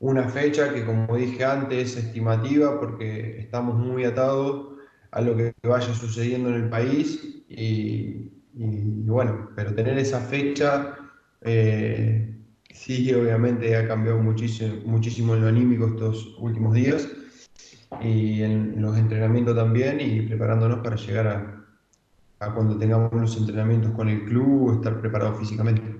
una fecha que, como dije antes, es estimativa porque estamos muy atados a lo que vaya sucediendo en el país y, bueno, pero tener esa fecha eh, sí, obviamente ha cambiado muchísimo, muchísimo en lo anímico estos últimos días y en los entrenamientos también y preparándonos para llegar a, a cuando tengamos los entrenamientos con el club, estar preparados físicamente.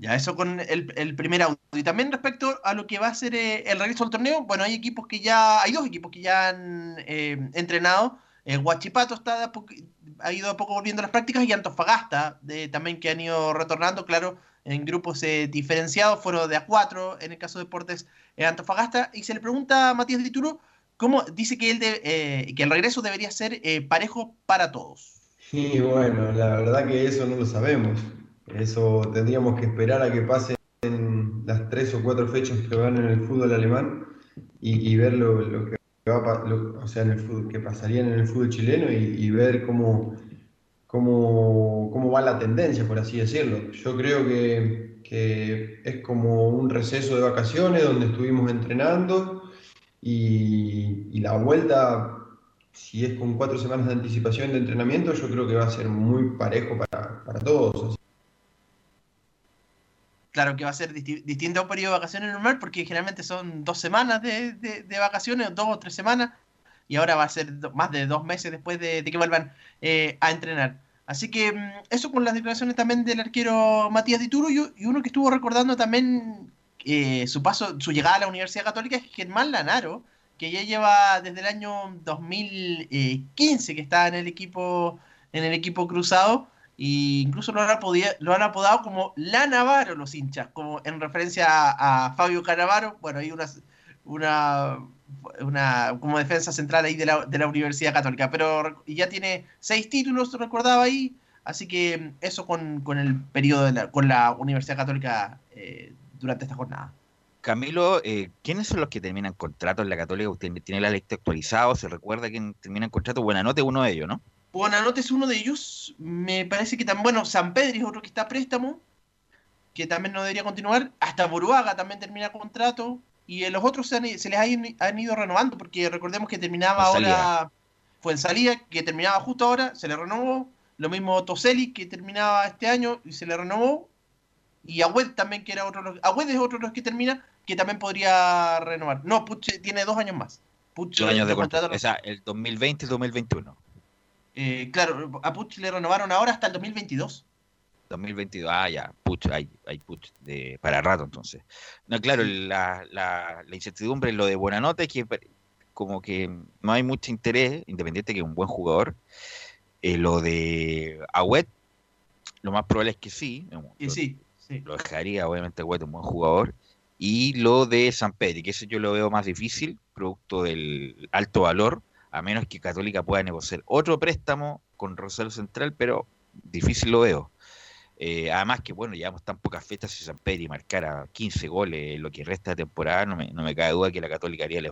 Ya, eso con el, el primer audio. Y también respecto a lo que va a ser eh, el regreso al torneo, bueno, hay equipos que ya, hay dos equipos que ya han eh, entrenado. El Guachipato está de a poqu- ha ido a poco volviendo a las prácticas, y Antofagasta, también que han ido retornando, claro, en grupos eh, diferenciados, fueron de A4, en el caso de deportes Antofagasta, y se le pregunta a Matías Dituro, ¿cómo dice que, él de- eh, que el regreso debería ser eh, parejo para todos? Y bueno, la verdad que eso no lo sabemos. Eso tendríamos que esperar a que pasen las tres o cuatro fechas que van en el fútbol alemán y, ver lo, que va lo- o sea, en el fútbol, que pasarían en el fútbol chileno y, y ver cómo, cómo, cómo va la tendencia, por así decirlo. Yo creo que, que es como un receso de vacaciones donde estuvimos entrenando y, y la vuelta si es con cuatro semanas de anticipación de entrenamiento, yo creo que va a ser muy parejo para, para todos. Claro que va a ser disti- distinto un periodo de vacaciones normal, porque generalmente son dos semanas de, de- de vacaciones, dos o tres semanas, y ahora va a ser más de dos meses después de, que vuelvan eh, a entrenar. Así que mm, eso con las declaraciones también del arquero Matías Dituro y, y uno que estuvo recordando también eh, su paso, su llegada a la Universidad Católica es Germán Lanaro, que ya lleva desde el año 2015 que está en el equipo, en el equipo cruzado, e incluso lo han, apodía- lo han apodado como La Navarro los hinchas, como en referencia a, Fabio Canavaro, bueno, hay una, una, como defensa central ahí de la, de la Universidad Católica, pero ya tiene seis títulos, recordaba ahí, así que eso con, con el periodo la, con la Universidad Católica eh, durante esta jornada. Camilo, eh, ¿quiénes son los que terminan contrato en la Católica? Usted tiene la lista actualizada, se recuerda quién termina en contrato. Buenanote es uno de ellos, ¿no? Buenanote es uno de ellos. Me parece que también, bueno, San Pedro es otro que está a préstamo, que también no debería continuar. Hasta Buruaga también termina contrato. Y los otros se, han se les han ido renovando, porque recordemos que terminaba ahora. Fue en salida, que terminaba justo ahora, se le renovó. Lo mismo Toseli, que terminaba este año y se le renovó. Y Agüed también, que era otro. Agüed es otro de los que termina, que también podría renovar. No, Puch tiene dos años más. Puch Dos años de contrato. O sea, el 2020 y el 2021. Eh, claro, a Puch le renovaron ahora hasta el 2022. 2022, ah, ya, puch, hay, hay puch de, para rato entonces. No, claro, la, la, la incertidumbre en lo de Buenanote es que como que no hay mucho interés, independiente que es un buen jugador. Eh, lo de Agüet, lo más probable es que sí. Y lo, sí, sí. lo dejaría, obviamente, Agüet un buen jugador. Y lo de San Pedro, que eso yo lo veo más difícil, producto del alto valor, a menos que Católica pueda negociar otro préstamo con Rosario Central, pero difícil lo veo. Eh, además que, bueno, llevamos tan pocas fechas si San Pedro marcara 15 goles lo que resta de temporada, no me, no me cabe duda que la Católica haría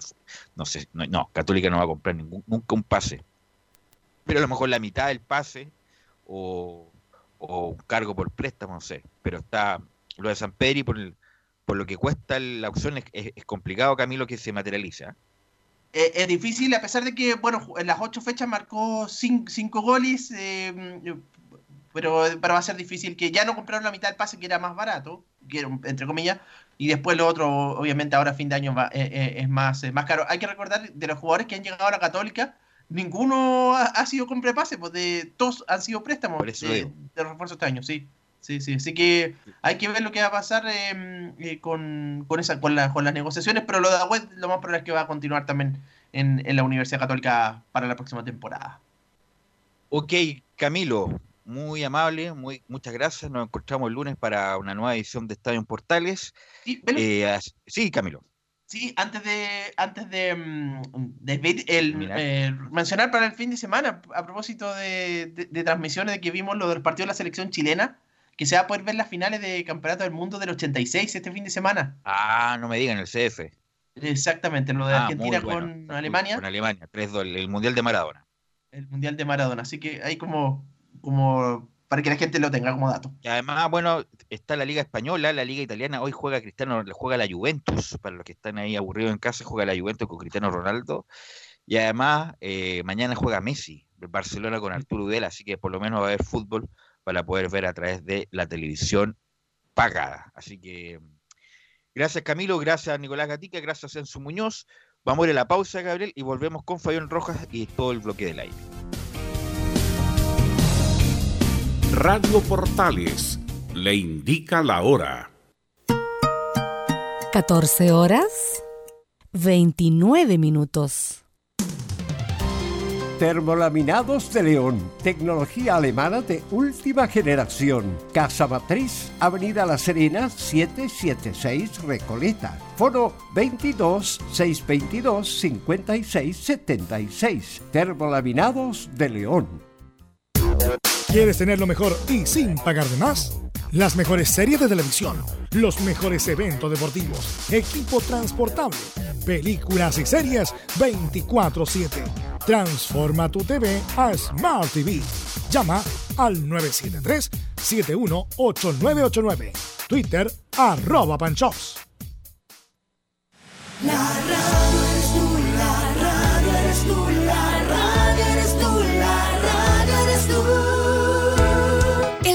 No sé, no, no, Católica no va a comprar ningún, nunca un pase. Pero a lo mejor la mitad del pase o, o un cargo por préstamo, no sé. Pero está lo de San Pedro por, el- por lo que cuesta la opción es, es- complicado, Camilo, que se materialice. Eh, es difícil, a pesar de que, bueno, en las ocho fechas marcó cin- cinco goles, eh, pero, pero va a ser difícil que ya no compraron la mitad del pase que era más barato, que era un- entre comillas, y después lo otro, obviamente ahora a fin de año va- eh, eh, es más, eh, más caro. Hay que recordar de los jugadores que han llegado a la Católica, ninguno ha, ha sido compra de pase, pues de todos han sido préstamos de, de refuerzo este año, sí. Sí, sí, así que hay que ver lo que va a pasar eh, eh, con, con, esa, con, la- con las negociaciones, pero lo de Agüed lo más probable es que va a continuar también en, en la Universidad Católica para la próxima temporada. Ok, Camilo, muy amable, muy, muchas gracias. Nos encontramos el lunes para una nueva edición de Estadio en Portales. Sí. Eh, sí, Camilo. Sí, antes de antes de, mm, de el, eh, mencionar para el fin de semana, a propósito de, de- de transmisiones de que vimos lo del partido de la selección chilena, que se va a poder ver las finales de Campeonato del Mundo del 86 este fin de semana. Ah, no me digan, el CF. Exactamente, lo de Ah, Argentina bueno. con Alemania. Con Alemania, 3-2, el Mundial de Maradona. el Mundial de Maradona. Así que hay como, como para que la gente lo tenga como dato. Y además, bueno, está la Liga Española, la Liga Italiana. Hoy juega Cristiano, juega la Juventus. Para los que están ahí aburridos en casa, juega la Juventus con Cristiano Ronaldo. Y además, eh, mañana juega Messi, el Barcelona con Arturo Udela. Así que por lo menos va a haber fútbol para poder ver a través de la televisión pagada. Así que gracias Camilo, gracias Nicolás Gatica, gracias Enzo Muñoz. Vamos a ir a la pausa, Gabriel, y volvemos con Fabián Rojas y todo el bloque del aire. Radio Portales le indica la hora. 14 horas 29 minutos. Termolaminados de León, tecnología alemana de última generación. Casa Matriz, Avenida La Serena, 776 Recoleta. Foro 22 622 56 76. Termolaminados de León. ¿Quieres tener lo mejor y sin pagar de más? Las mejores series de televisión, los mejores eventos deportivos, equipo transportable, películas y series 24/7. Transforma tu TV a Smart TV. Llama al 973-718989. Twitter arroba panchops. La radio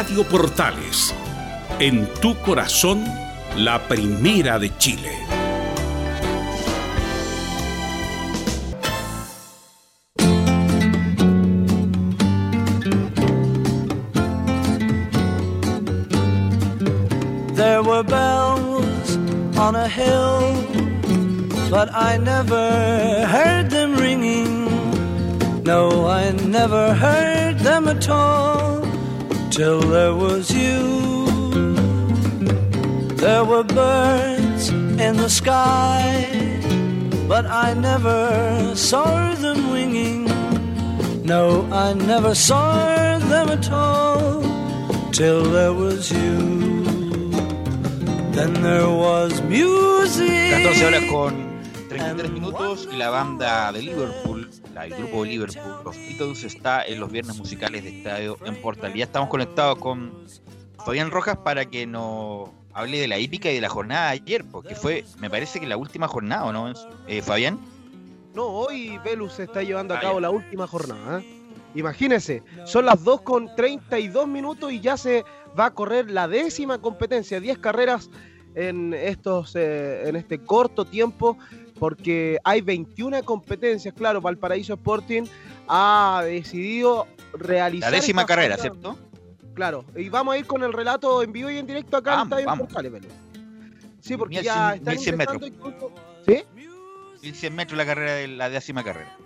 Radio Portales, en tu corazón, la primera de Chile. There were bells on a hill, but I never heard them ringing. No, I never heard them at all till there was you. There were birds in the sky, but I never saw them winging. No, I never saw them at all till there was you. Then there was music. 14 horas con 33 minutos y la banda de Liverpool, la- el grupo de Liverpool, Beatles, está en los viernes musicales de estadio en Portal. Ya estamos conectados con Fabián Rojas para que nos hable de la hípica y de la jornada de ayer, porque fue, me parece que la última jornada, ¿o no? Eh, Fabián. No, hoy Velus se está llevando a cabo la última jornada. ¿eh? Imagínense, son las 2 con 32 minutos y ya se va a correr la décima competencia, 10 carreras en, estos, eh, en este corto tiempo, porque hay 21 competencias. Claro, Valparaíso Sporting ha decidido realizar. La décima carrera. ¿cierto? Claro, y vamos a ir con el relato en vivo y en directo acá en Vamos, Estadio vamos. Portales, Velus. Sí, porque 1100 ya están 1100 ingresando metros. incluso- ¿Sí? 1100 metros la carrera de la décima carrera.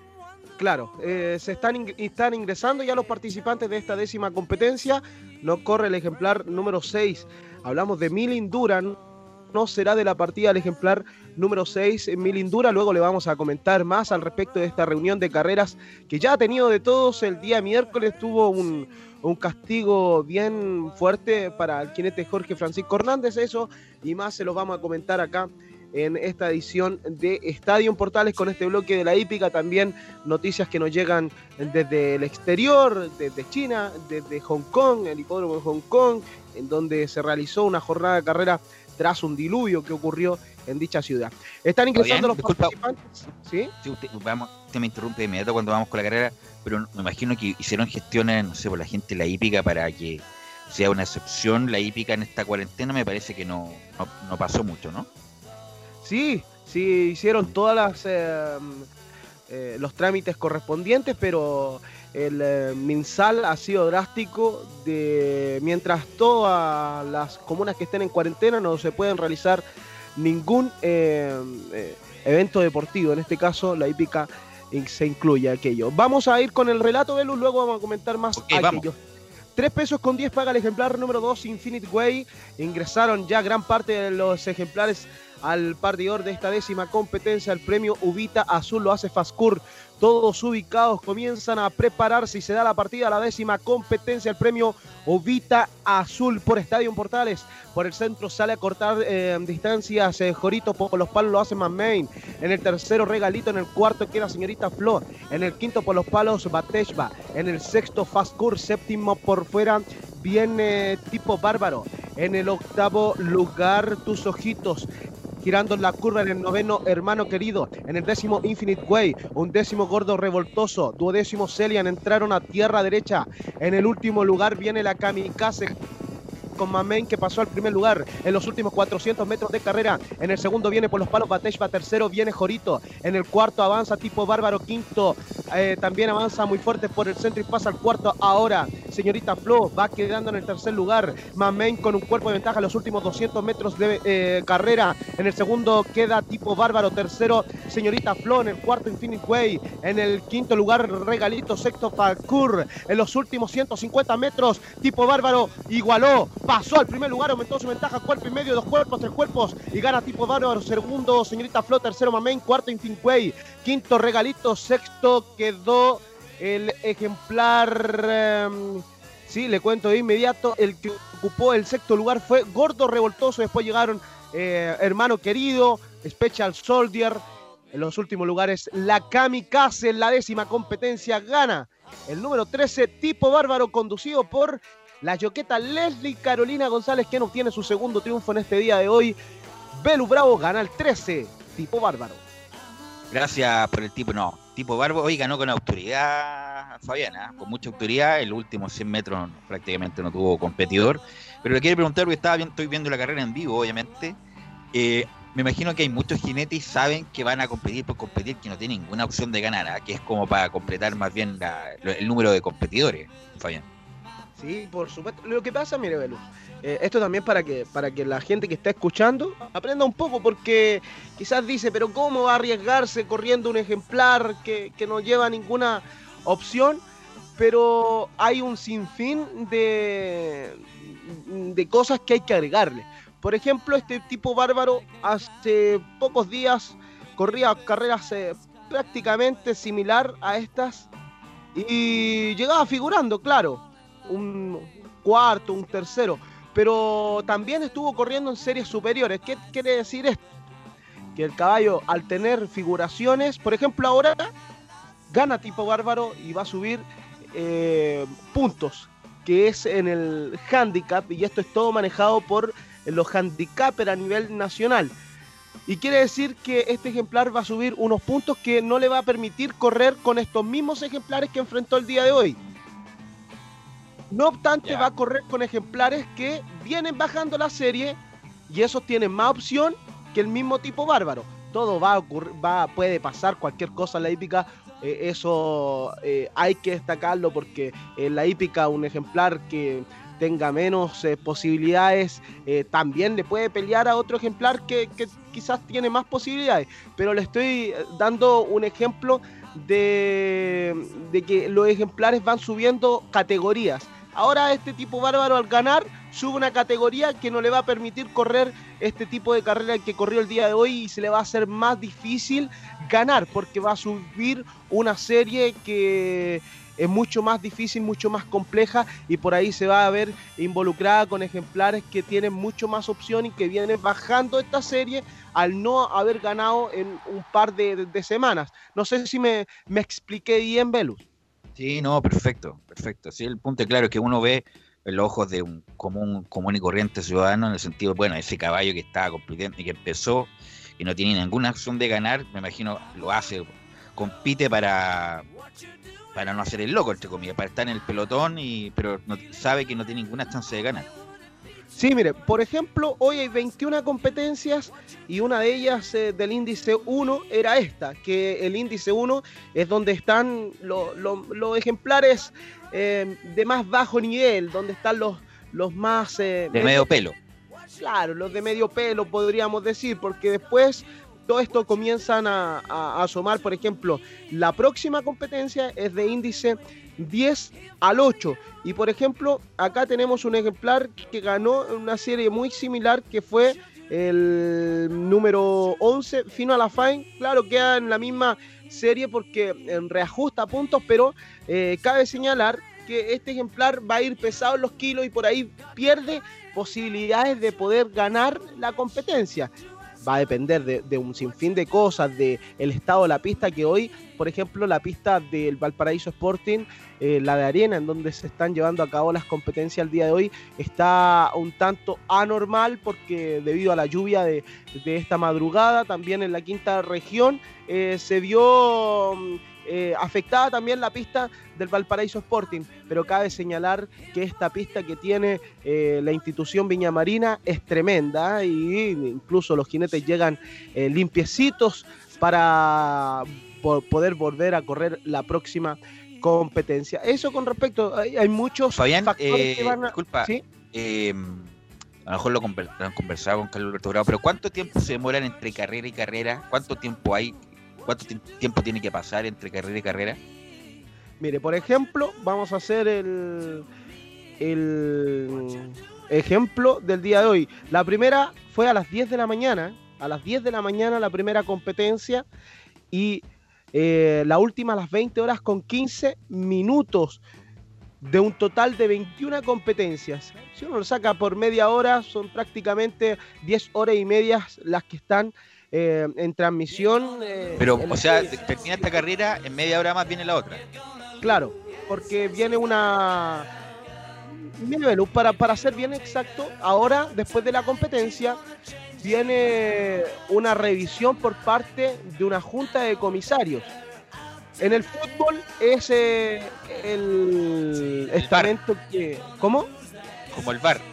Claro, eh, se están, ing- están ingresando ya los participantes de esta décima competencia. No corre el ejemplar número 6. Hablamos de Milin Duran. No será de la partida el ejemplar número 6 en Milin Dura. Luego le vamos a comentar más al respecto de esta reunión de carreras que ya ha tenido de todos. El día miércoles tuvo un, un castigo bien fuerte para el jinete Jorge Francisco Hernández. Eso y más se los vamos a comentar acá en esta edición de Estadio Portales con este bloque de la hípica. También noticias que nos llegan desde el exterior, desde China, desde Hong Kong, el hipódromo de Hong Kong, en donde se realizó una jornada de carrera tras un diluvio que ocurrió en dicha ciudad. Están ingresando los disculpa. participantes. ¿Sí? Sí, usted, vamos, usted me interrumpe de inmediato cuando vamos con la carrera, pero me imagino que hicieron gestiones, no sé, por la gente la hípica para que sea una excepción la hípica en esta cuarentena, me parece que no, no, no pasó mucho, ¿no? Sí, sí, hicieron todas las eh, eh, los trámites correspondientes, pero el eh, MinSal ha sido drástico de mientras todas las comunas que estén en cuarentena no se pueden realizar ningún eh, eh, evento deportivo. En este caso, la hípica se incluye aquello. Vamos a ir con el relato, Velus, luego vamos a comentar más aquello. 3 pesos con 10 paga el ejemplar número 2 Infinite Way. Ingresaron ya gran parte de los ejemplares al partidor de esta décima competencia. El premio Ubita Azul lo hace Fascur. Todos ubicados comienzan a prepararse y se da la partida a la décima competencia. El premio Ubita Azul por Estadio Portales. Por el centro sale a cortar eh, distancias eh, Jorito por los palos lo hace Main. En el tercero Regalito. En el cuarto queda Señorita Flo. En el quinto por los palos Bateshba. En el sexto Fascur. Séptimo por fuera viene tipo bárbaro. En el octavo lugar tus ojitos. Girando en la curva en el noveno, hermano querido. En el décimo, Infinite Way. Un décimo, gordo revoltoso. Duodécimo, Celian. Entraron a tierra derecha. En el último lugar viene la Kamikaze con Mamen que pasó al primer lugar en los últimos 400 metros de carrera. En el segundo viene por los palos Bateshba, tercero viene Jorito. En el cuarto avanza tipo Bárbaro, quinto eh, también avanza muy fuerte por el centro y pasa al cuarto ahora. Señorita Flo va quedando en el tercer lugar. Mamen con un cuerpo de ventaja en los últimos 200 metros de eh, carrera. En el segundo queda tipo Bárbaro, tercero Señorita Flo. En el cuarto Infinite Way. En el quinto lugar Regalito, sexto Falcur. En los últimos 150 metros tipo Bárbaro igualó, pasó al primer lugar, aumentó su ventaja, cuerpo y medio, dos cuerpos, tres cuerpos y gana tipo Bárbaro, segundo Señorita Flo, tercero Mamen, cuarto Infinite Way, quinto Regalito, sexto quedó el ejemplar, em, sí, le cuento de inmediato, el que ocupó el sexto lugar fue Gordo Revoltoso, después llegaron eh, Hermano Querido, Special Soldier, en los últimos lugares la Kamikaze en la décima competencia gana el número 13 Tipo Bárbaro conducido por la yoqueta Leslie Carolina González quien obtiene su segundo triunfo en este día de hoy. Belu Bravo gana el 13 Tipo Bárbaro. Gracias por el tipo, no, tipo Barbo, hoy ganó con autoridad Fabiana, con mucha autoridad, el último 100 metros prácticamente no tuvo competidor, pero le quiero preguntar, porque estaba estoy viendo la carrera en vivo, obviamente, eh, me imagino que hay muchos jinetes y saben que van a competir por competir, que no tienen ninguna opción de ganar, ¿ah? que es como para completar más bien el número de competidores, Fabián. Sí, por supuesto. Lo que pasa, mire, Belu, eh, esto también para que, para que la gente que está escuchando aprenda un poco, porque quizás dice, pero ¿cómo va a arriesgarse corriendo un ejemplar que, que no lleva ninguna opción? Pero hay un sinfín de, de cosas que hay que agregarle. Por ejemplo, este tipo bárbaro hace pocos días corría carreras eh, prácticamente similar a estas y llegaba figurando, claro, un cuarto, un tercero, pero también estuvo corriendo en series superiores. ¿Qué quiere decir esto? Que el caballo, al tener figuraciones, por ejemplo, ahora gana tipo bárbaro y va a subir eh, puntos, que es en el handicap, y esto es todo manejado por los handicapers a nivel nacional. Y quiere decir que este ejemplar va a subir unos puntos que no le va a permitir correr con estos mismos ejemplares que enfrentó el día de hoy. No obstante, va a correr con ejemplares que vienen bajando la serie y esos tienen más opción que el mismo tipo bárbaro. Todo va a ocurrir, va, puede pasar cualquier cosa en la hípica. eh, eso eh, hay que destacarlo porque en la hípica un ejemplar que tenga menos eh, posibilidades eh, también le puede pelear a otro ejemplar que, que quizás tiene más posibilidades. Pero le estoy dando un ejemplo de, de que los ejemplares van subiendo categorías. Ahora este tipo bárbaro al ganar sube una categoría que no le va a permitir correr este tipo de carrera que corrió el día de hoy y se le va a hacer más difícil ganar porque va a subir una serie que es mucho más difícil, mucho más compleja y por ahí se va a ver involucrada con ejemplares que tienen mucho más opción y que vienen bajando esta serie al no haber ganado en un par de, semanas. No sé si me, me expliqué bien, Velus. Sí, no, perfecto, perfecto. Sí, el punto claro es que uno ve los ojos de un común, común y corriente ciudadano, en el sentido, bueno, ese caballo que estaba compitiendo y que empezó y no tiene ninguna acción de ganar, me imagino lo hace, compite para para no hacer el loco, entre comillas, para estar en el pelotón, y pero no- sabe que no tiene ninguna chance de ganar. Sí, mire, por ejemplo, hoy hay 21 competencias y una de ellas eh, del índice 1 era esta, que el índice 1 es donde están lo- lo- los ejemplares eh, de más bajo nivel, donde están los, los más... eh, De medio pelo. Claro, los de medio pelo podríamos decir, porque después todo esto comienzan a, a- a asomar, por ejemplo, la próxima competencia es de índice 10 al 8. Y por ejemplo, acá tenemos un ejemplar que ganó una serie muy similar que fue el número 11, Fino a la Fine. Claro, queda en la misma serie porque eh, reajusta puntos, pero eh, cabe señalar que este ejemplar va a ir pesado en los kilos y por ahí pierde posibilidades de poder ganar la competencia. Va a depender de, de un sinfín de cosas, de el estado de la pista que hoy, por ejemplo, la pista del Valparaíso Sporting, eh, la de arena, en donde se están llevando a cabo las competencias el día de hoy, está un tanto anormal porque debido a la lluvia de, de esta madrugada, también en la quinta región, eh, se vio mm, eh, afectada también la pista del Valparaíso Sporting, pero cabe señalar que esta pista que tiene eh, la institución Viña Marina es tremenda y incluso los jinetes llegan eh, limpiecitos para po- poder volver a correr la próxima competencia. Eso con respecto, hay, hay muchos Fabián, factores eh, que van a... disculpa, ¿Sí? eh, a lo mejor lo han conversado con Carlos Alberto Bravo, pero ¿cuánto tiempo se demoran entre carrera y carrera? ¿Cuánto tiempo hay? ¿Cuánto ti- tiempo tiene que pasar entre carrera y carrera? Mire, por ejemplo, vamos a hacer el, el ejemplo del día de hoy. La primera fue a las 10 de la mañana. A las 10 de la mañana la primera competencia y eh, la última a las 20 horas con 15 minutos de un total de 21 competencias. Si uno lo saca por media hora, son prácticamente 10 horas y media las que están eh, en transmisión. eh, Pero, en o sea, termina esta carrera, en media hora más viene la otra. Claro, porque viene una. Belú, para, para ser bien exacto, ahora, después de la competencia, viene una revisión por parte de una junta de comisarios. En el fútbol es eh, el estamento que. ¿Cómo? Como el VAR.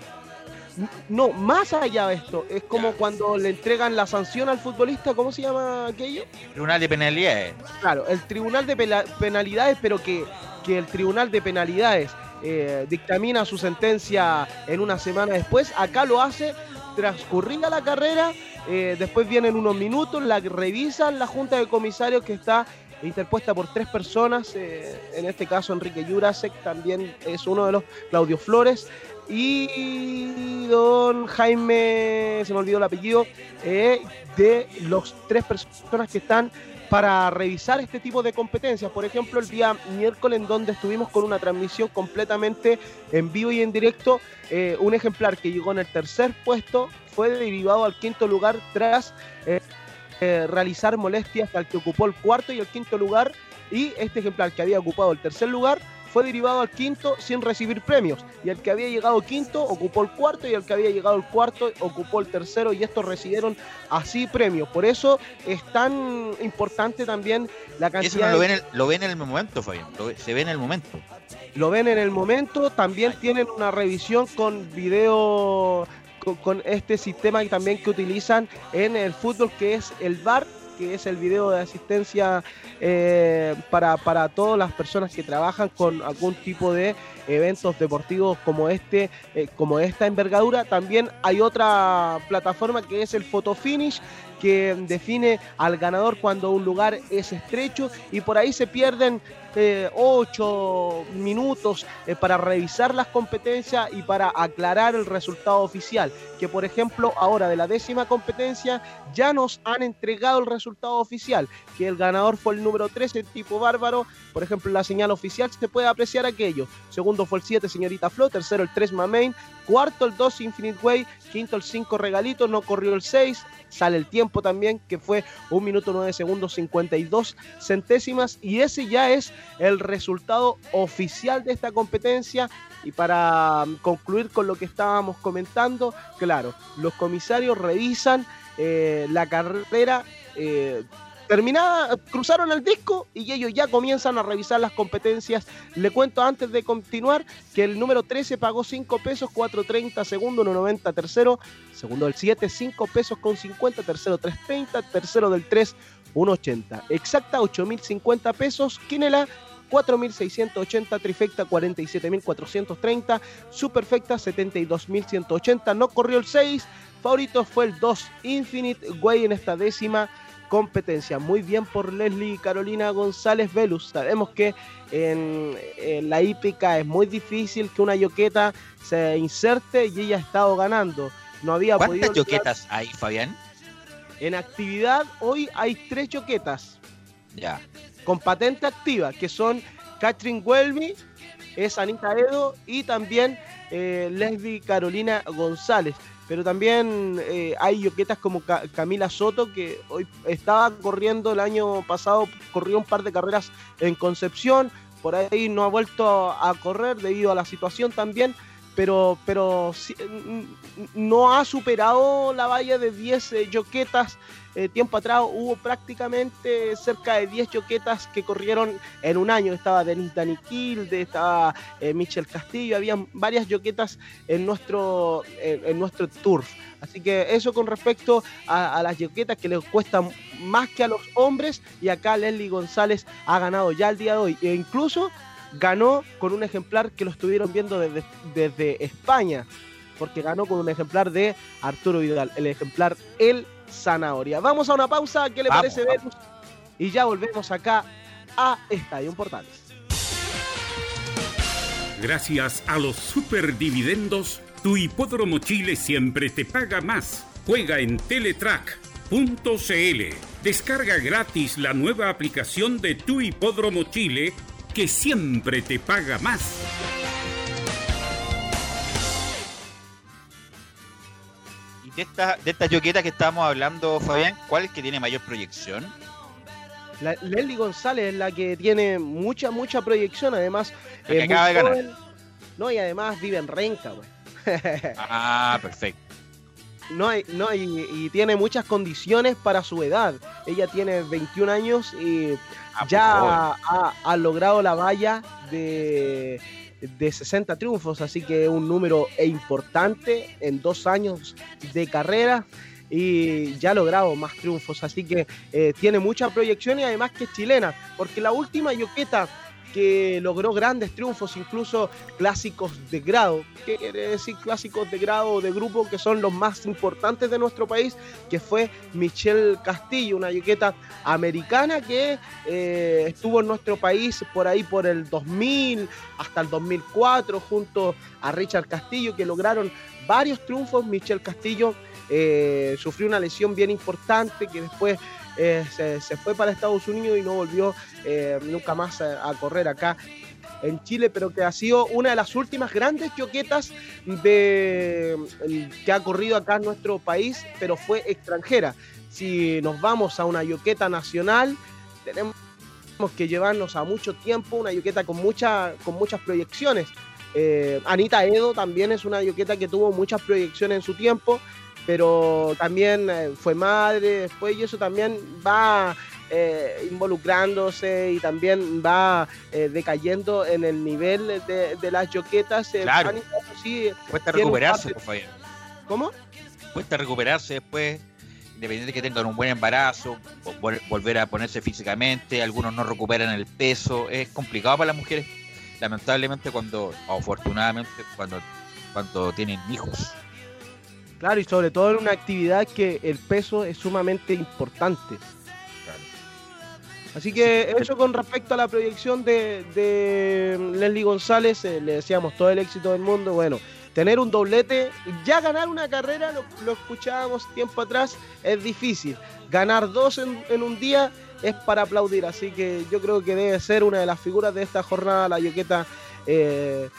No, más allá de esto, es como cuando le entregan la sanción al futbolista, ¿cómo se llama aquello? Tribunal de penalidades. Claro, el tribunal de penalidades, pero que, que el tribunal de penalidades eh, dictamina su sentencia en una semana después. Acá lo hace transcurrida la carrera, eh, después vienen unos minutos, la revisan la junta de comisarios que está interpuesta por tres personas, eh, en este caso Enrique Jurasek también es uno de los, Claudio Flores y don Jaime, se me olvidó el apellido, eh, de los tres personas que están para revisar este tipo de competencias. Por ejemplo, el día miércoles en donde estuvimos con una transmisión completamente en vivo y en directo, eh, un ejemplar que llegó en el tercer puesto fue derivado al quinto lugar tras eh, eh, realizar molestias al que ocupó el cuarto y el quinto lugar y este ejemplar que había ocupado el tercer lugar fue derivado al quinto sin recibir premios y el que había llegado quinto ocupó el cuarto y el que había llegado al cuarto ocupó el tercero y estos recibieron así premios. Por eso es tan importante también la cantidad Eso no lo ven, en el- lo ven en el momento, Fabián. lo se ve en el momento. lo ven en el momento. También tienen una revisión con video, con, con este sistema que también que utilizan en el fútbol, que es el VAR, que es el video de asistencia eh, para, para todas las personas que trabajan con algún tipo de eventos deportivos como este, eh, como esta envergadura. También hay otra plataforma que es el Photofinish que define al ganador cuando un lugar es estrecho y por ahí se pierden eh, ocho minutos eh, para revisar las competencias y para aclarar el resultado oficial. Que por ejemplo ahora de la décima competencia ya nos han entregado el resultado oficial, que el ganador fue el número 13, tipo bárbaro. Por ejemplo, la señal oficial se puede apreciar aquello. Segundo fue el 7, señorita Flo. Tercero el 3, Mamain. Cuarto el 2, Infinite Way. Quinto el 5, Regalito. No corrió el 6. Sale el tiempo también, que fue 1 minuto 9 segundos 52 centésimas. Y ese ya es el resultado oficial de esta competencia. Y para mm, concluir con lo que estábamos comentando, claro, los comisarios revisan eh, la carrera eh, terminada, cruzaron el disco y ellos ya comienzan a revisar las competencias. Le cuento antes de continuar que el número 13 pagó 5 pesos, 4.30, segundo 1.90, tercero, segundo del 7, 5 pesos con 50, tercero 3.30, tercero del 3, 1.80. Exacta 8.050 pesos, Quinela 4.680, trifecta 47.430, superfecta 72.180, no corrió el 6, favorito fue el 2, Infinite Way en esta décima competencia. Muy bien por Leslie Carolina González Velus. Sabemos que en, en la hípica es muy difícil que una yoqueta se inserte y ella ha estado ganando. No había ¿Cuántas yoquetas hay, Fabián? En actividad hoy hay tres yoquetas Ya. con patente activa, que son Catherine Welby, es Anita Edo y también eh, Leslie Carolina González. Pero también eh, hay yoquetas como Ca- Camila Soto, que hoy estaba corriendo el año pasado, corrió un par de carreras en Concepción, por ahí no ha vuelto a correr debido a la situación también, pero, pero no ha superado la valla de 10 eh, yoquetas. Eh, tiempo atrás hubo prácticamente cerca de 10 yoquetas que corrieron en un año. Estaba Denis Danikilde, estaba eh, Michel Castillo, había varias yoquetas en nuestro, en, nuestro turf. Así que eso con respecto a, a las yoquetas que les cuestan más que a los hombres. Y acá Leslie González ha ganado ya el día de hoy. E incluso ganó con un ejemplar que lo estuvieron viendo desde, desde España. Porque ganó con un ejemplar de Arturo Vidal, el ejemplar El Zanahoria. Vamos a una pausa, ¿qué le Vamos, parece, Venus? Y ya volvemos acá a Estadio Portales. Gracias a los superdividendos, tu hipódromo Chile siempre te paga más. Juega en Teletrack.cl. Descarga gratis la nueva aplicación de tu hipódromo Chile que siempre te paga más. Y de esta, de esta yoqueta que estábamos hablando, Fabián, ¿cuál es que tiene mayor proyección? La, Leslie González es la que tiene mucha, mucha proyección. Además, muy acaba de ganar. joven. No, y además vive en Renca, güey. (laughs) Ah, perfecto. No, y- no y, y tiene muchas condiciones para su edad. Ella tiene 21 años y Ah, pues, ya ha, ha logrado la valla de, de 60 triunfos, así que es un número importante en dos años de carrera y ya ha logrado más triunfos, así que eh, tiene mucha proyección y además que es chilena, porque la última yoqueta que logró grandes triunfos, incluso clásicos de grado. ¿Qué quiere decir clásicos de grado o de grupo que son los más importantes de nuestro país? Que fue Michelle Castillo, una yoqueta americana que eh, estuvo en nuestro país por ahí por el 2000 hasta el 2004 junto a Richard Castillo que lograron varios triunfos. Michelle Castillo eh, sufrió una lesión bien importante que después eh, se, fue para Estados Unidos y no volvió eh, nunca más a, a correr acá en Chile, pero que ha sido una de las últimas grandes yoquetas de, que ha corrido acá en nuestro país, pero fue extranjera. Si nos vamos a una yoqueta nacional, tenemos que llevarnos a mucho tiempo, una yoqueta con, con muchas proyecciones. Eh, Anita Edo también es una yoqueta que tuvo muchas proyecciones en su tiempo, pero también eh, fue madre después y eso también va eh, involucrándose y también va eh, decayendo en el nivel de, de las yoquetas. Eh, Claro. Edo sí Cuesta recuperarse, de- pues, Fabián. ¿Cómo? Cuesta recuperarse después, independiente que tengan un buen embarazo, vol- volver a ponerse físicamente, algunos no recuperan el peso, es complicado para las mujeres, lamentablemente cuando, o afortunadamente, cuando, cuando tienen hijos. Claro, y sobre todo en una actividad que el peso es sumamente importante. Así que eso con respecto a la proyección de, de Leslie González, eh, le deseamos todo el éxito del mundo. Bueno, tener un doblete, ya ganar una carrera, lo, lo escuchábamos tiempo atrás, es difícil. Ganar dos en, en un día es para aplaudir, así que yo creo que debe ser una de las figuras de esta jornada, la yoqueta eh,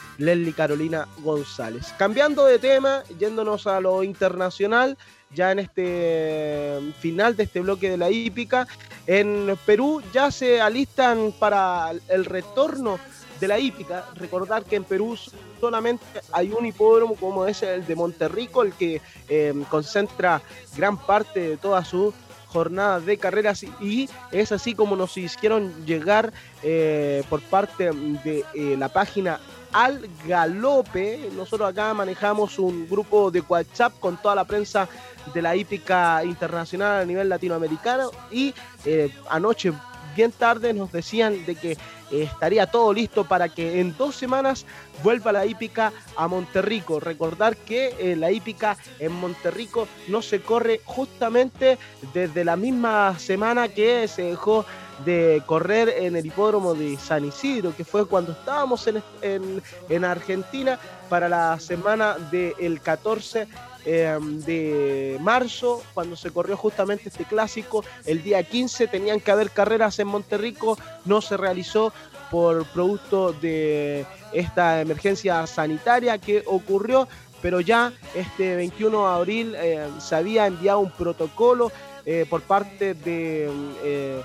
Carolina González. Cambiando de tema, yéndonos a lo internacional, ya en este final de este bloque de la hípica, en Perú ya se alistan para el retorno de la hípica. Recordar que en Perú solamente hay un hipódromo como es el de Monterrico, el que eh, concentra gran parte de toda su jornada de carreras y es así como nos hicieron llegar eh, por parte de eh, la página al galope. Nosotros acá manejamos un grupo de WhatsApp con toda la prensa de la hípica internacional a nivel latinoamericano y eh, anoche bien tarde nos decían de que estaría todo listo para que en dos semanas vuelva la hípica a Monterrico. Recordar que eh, la hípica en Monterrico no se corre justamente desde la misma semana que se dejó de correr en el hipódromo de San Isidro, que fue cuando estábamos en, en- en Argentina para la semana del 14 eh, de marzo, cuando se corrió justamente este clásico. El día 15 tenían que haber carreras en Monterrico, no se realizó por producto de esta emergencia sanitaria que ocurrió, pero ya este 21 de abril eh, se había enviado un protocolo eh, por parte de, eh,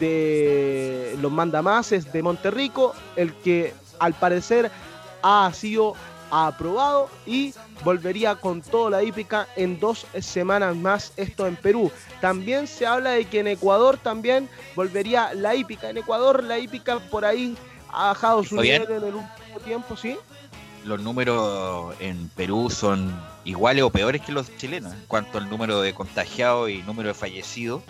de los mandamases de Monterrico, el que al parecer ha sido aprobado y volvería con toda la hípica en dos semanas más, esto en Perú. También se habla de que en Ecuador también volvería la hípica. En Ecuador la hípica por ahí ha bajado su nivel en el último tiempo, ¿sí? Los números en Perú son iguales o peores que los chilenos en cuanto al número de contagiados y número de fallecidos.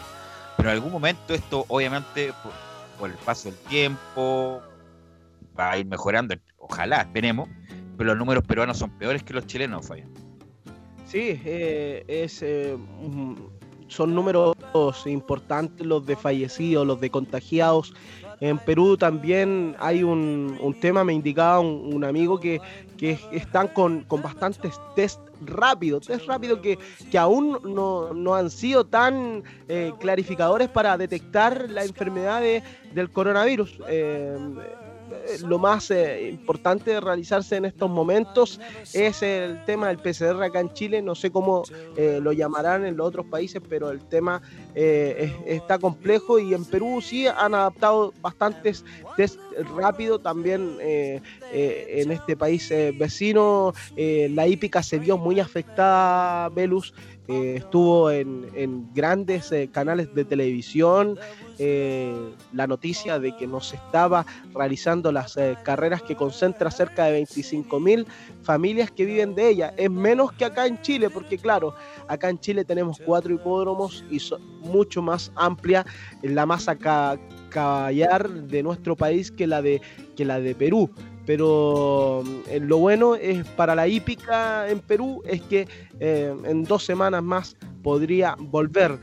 Pero en algún momento esto, obviamente, por, por el paso del tiempo, va a ir mejorando. Ojalá, esperemos. Pero los números peruanos son peores que los chilenos, Fabián. Sí, eh, es, eh, son números importantes los de fallecidos, los de contagiados. En Perú también hay un, tema, me indicaba un, amigo que, que están con, con bastantes test rápidos, test rápidos que, que aún no, no han sido tan eh, clarificadores para detectar la enfermedad de- del coronavirus. Eh, lo más eh, importante de realizarse en estos momentos es el tema del PCR acá en Chile. No sé cómo eh, lo llamarán en los otros países, pero el tema eh, es- está complejo y en Perú sí han adaptado bastantes test rápido. También eh, eh, en este país eh, vecino eh, la hípica se vio muy afectada, Velus. Eh, estuvo en, en grandes eh, canales de televisión eh, la noticia de que no se estaba realizando las eh, carreras que concentra cerca de 25 mil familias que viven de ella. Es menos que acá en Chile, porque claro, acá en Chile tenemos cuatro hipódromos y son mucho más amplia la masa ca- caballar de nuestro país que la de, que la de Perú. Pero eh, lo bueno es para la hípica en Perú es que eh, en dos semanas más podría volver.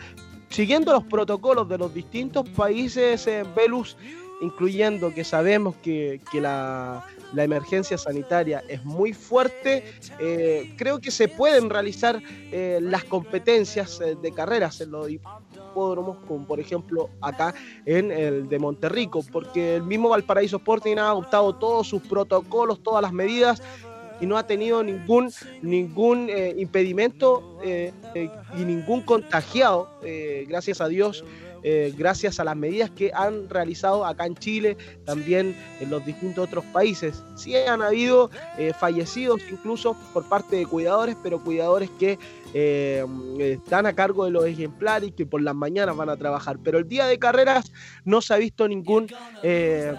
Siguiendo los protocolos de los distintos países en Velus, incluyendo que sabemos que, que la, la emergencia sanitaria es muy fuerte, eh, creo que se pueden realizar eh, las competencias eh, de carreras en los hipódromos, como por ejemplo acá en el de Monterrico, porque el mismo Valparaíso Sporting ha adoptado todos sus protocolos, todas las medidas y no ha tenido ningún, ningún eh, impedimento eh, eh, y ningún contagiado, gracias a Dios, gracias a las medidas que han realizado acá en Chile, también en los distintos otros países. Sí han habido fallecidos incluso por parte de cuidadores, pero cuidadores que eh, están a cargo de los ejemplares y que por las mañanas van a trabajar. Pero el día de carreras no se ha visto ningún... eh,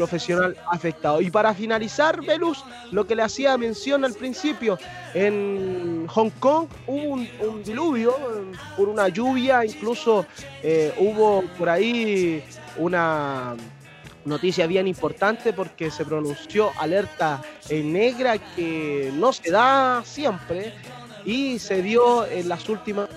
profesional afectado. Y para finalizar, Velus, lo que le hacía mención al principio, en Hong Kong hubo un, diluvio por una lluvia, incluso eh, hubo por ahí una noticia bien importante porque se pronunció alerta en negra que no se da siempre y se dio en las últimas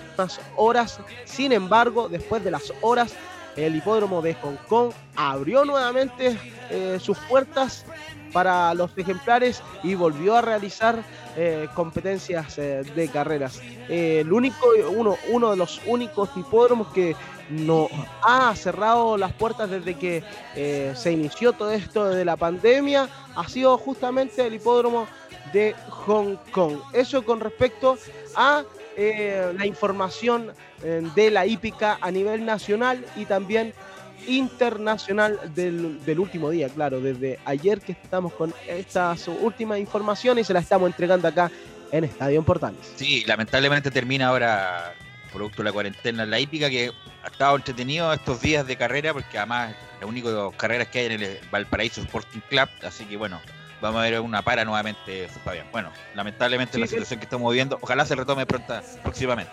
horas. Sin embargo, después de las horas, el hipódromo de Hong Kong abrió nuevamente eh, sus puertas para los ejemplares y volvió a realizar eh, competencias eh, de carreras. El único, uno, uno de los únicos hipódromos que, no ha cerrado las puertas desde que se inició todo esto de la pandemia ha sido justamente el hipódromo de Hong Kong. Eso con respecto a eh, la información eh, de la hípica a nivel nacional y también internacional del, del último día, claro, desde ayer que estamos con estas últimas informaciones y se las estamos entregando acá en Estadio Portales. Sí, lamentablemente termina ahora, producto de la cuarentena, la hípica, que ha estado entretenido estos días de carrera, porque además la única carreras que hay en el Valparaíso Sporting Club, así que bueno, vamos a ver una para nuevamente, Fabián. Bueno, lamentablemente Sí, la situación que estamos viviendo, ojalá se retome pronta, próximamente.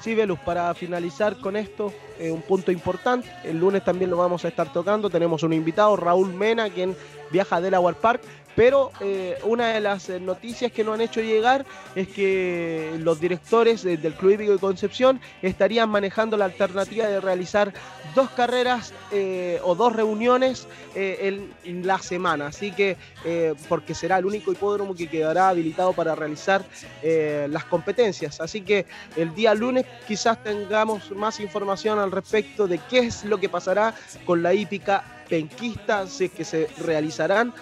Sí, Velus, para finalizar con esto, eh, un punto importante, el lunes también lo vamos a estar tocando, tenemos un invitado, Raúl Mena, quien viaja a Delaware Park, pero eh, una de las eh, noticias que nos han hecho llegar es que los directores del Club Hípico de Concepción estarían manejando la alternativa de realizar dos carreras eh, o dos reuniones eh, en, en la semana, así que eh, porque será el único hipódromo que quedará habilitado para realizar las competencias, así que el día lunes quizás tengamos más información al respecto de qué es lo que pasará con la hípica penquista, si es que se realizarán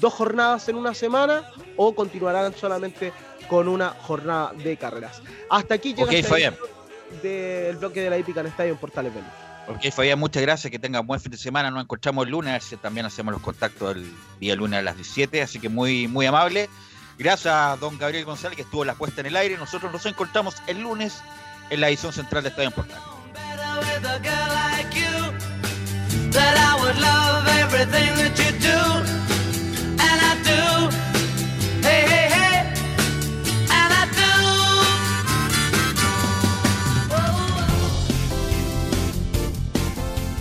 dos jornadas en una semana o continuarán solamente con una jornada de carreras. Hasta aquí llega Ok, esta Fabián. edición del bloque de la hípica en Estadio en Portales Velus. Ok, Fabián, muchas gracias, que tengan buen fin de semana. Nos encontramos el lunes, también hacemos los contactos el día lunes a las 17, así que muy, muy amable. Gracias a don Gabriel González, que estuvo la puesta en el aire. Nosotros nos encontramos el lunes en la edición central de Estadio en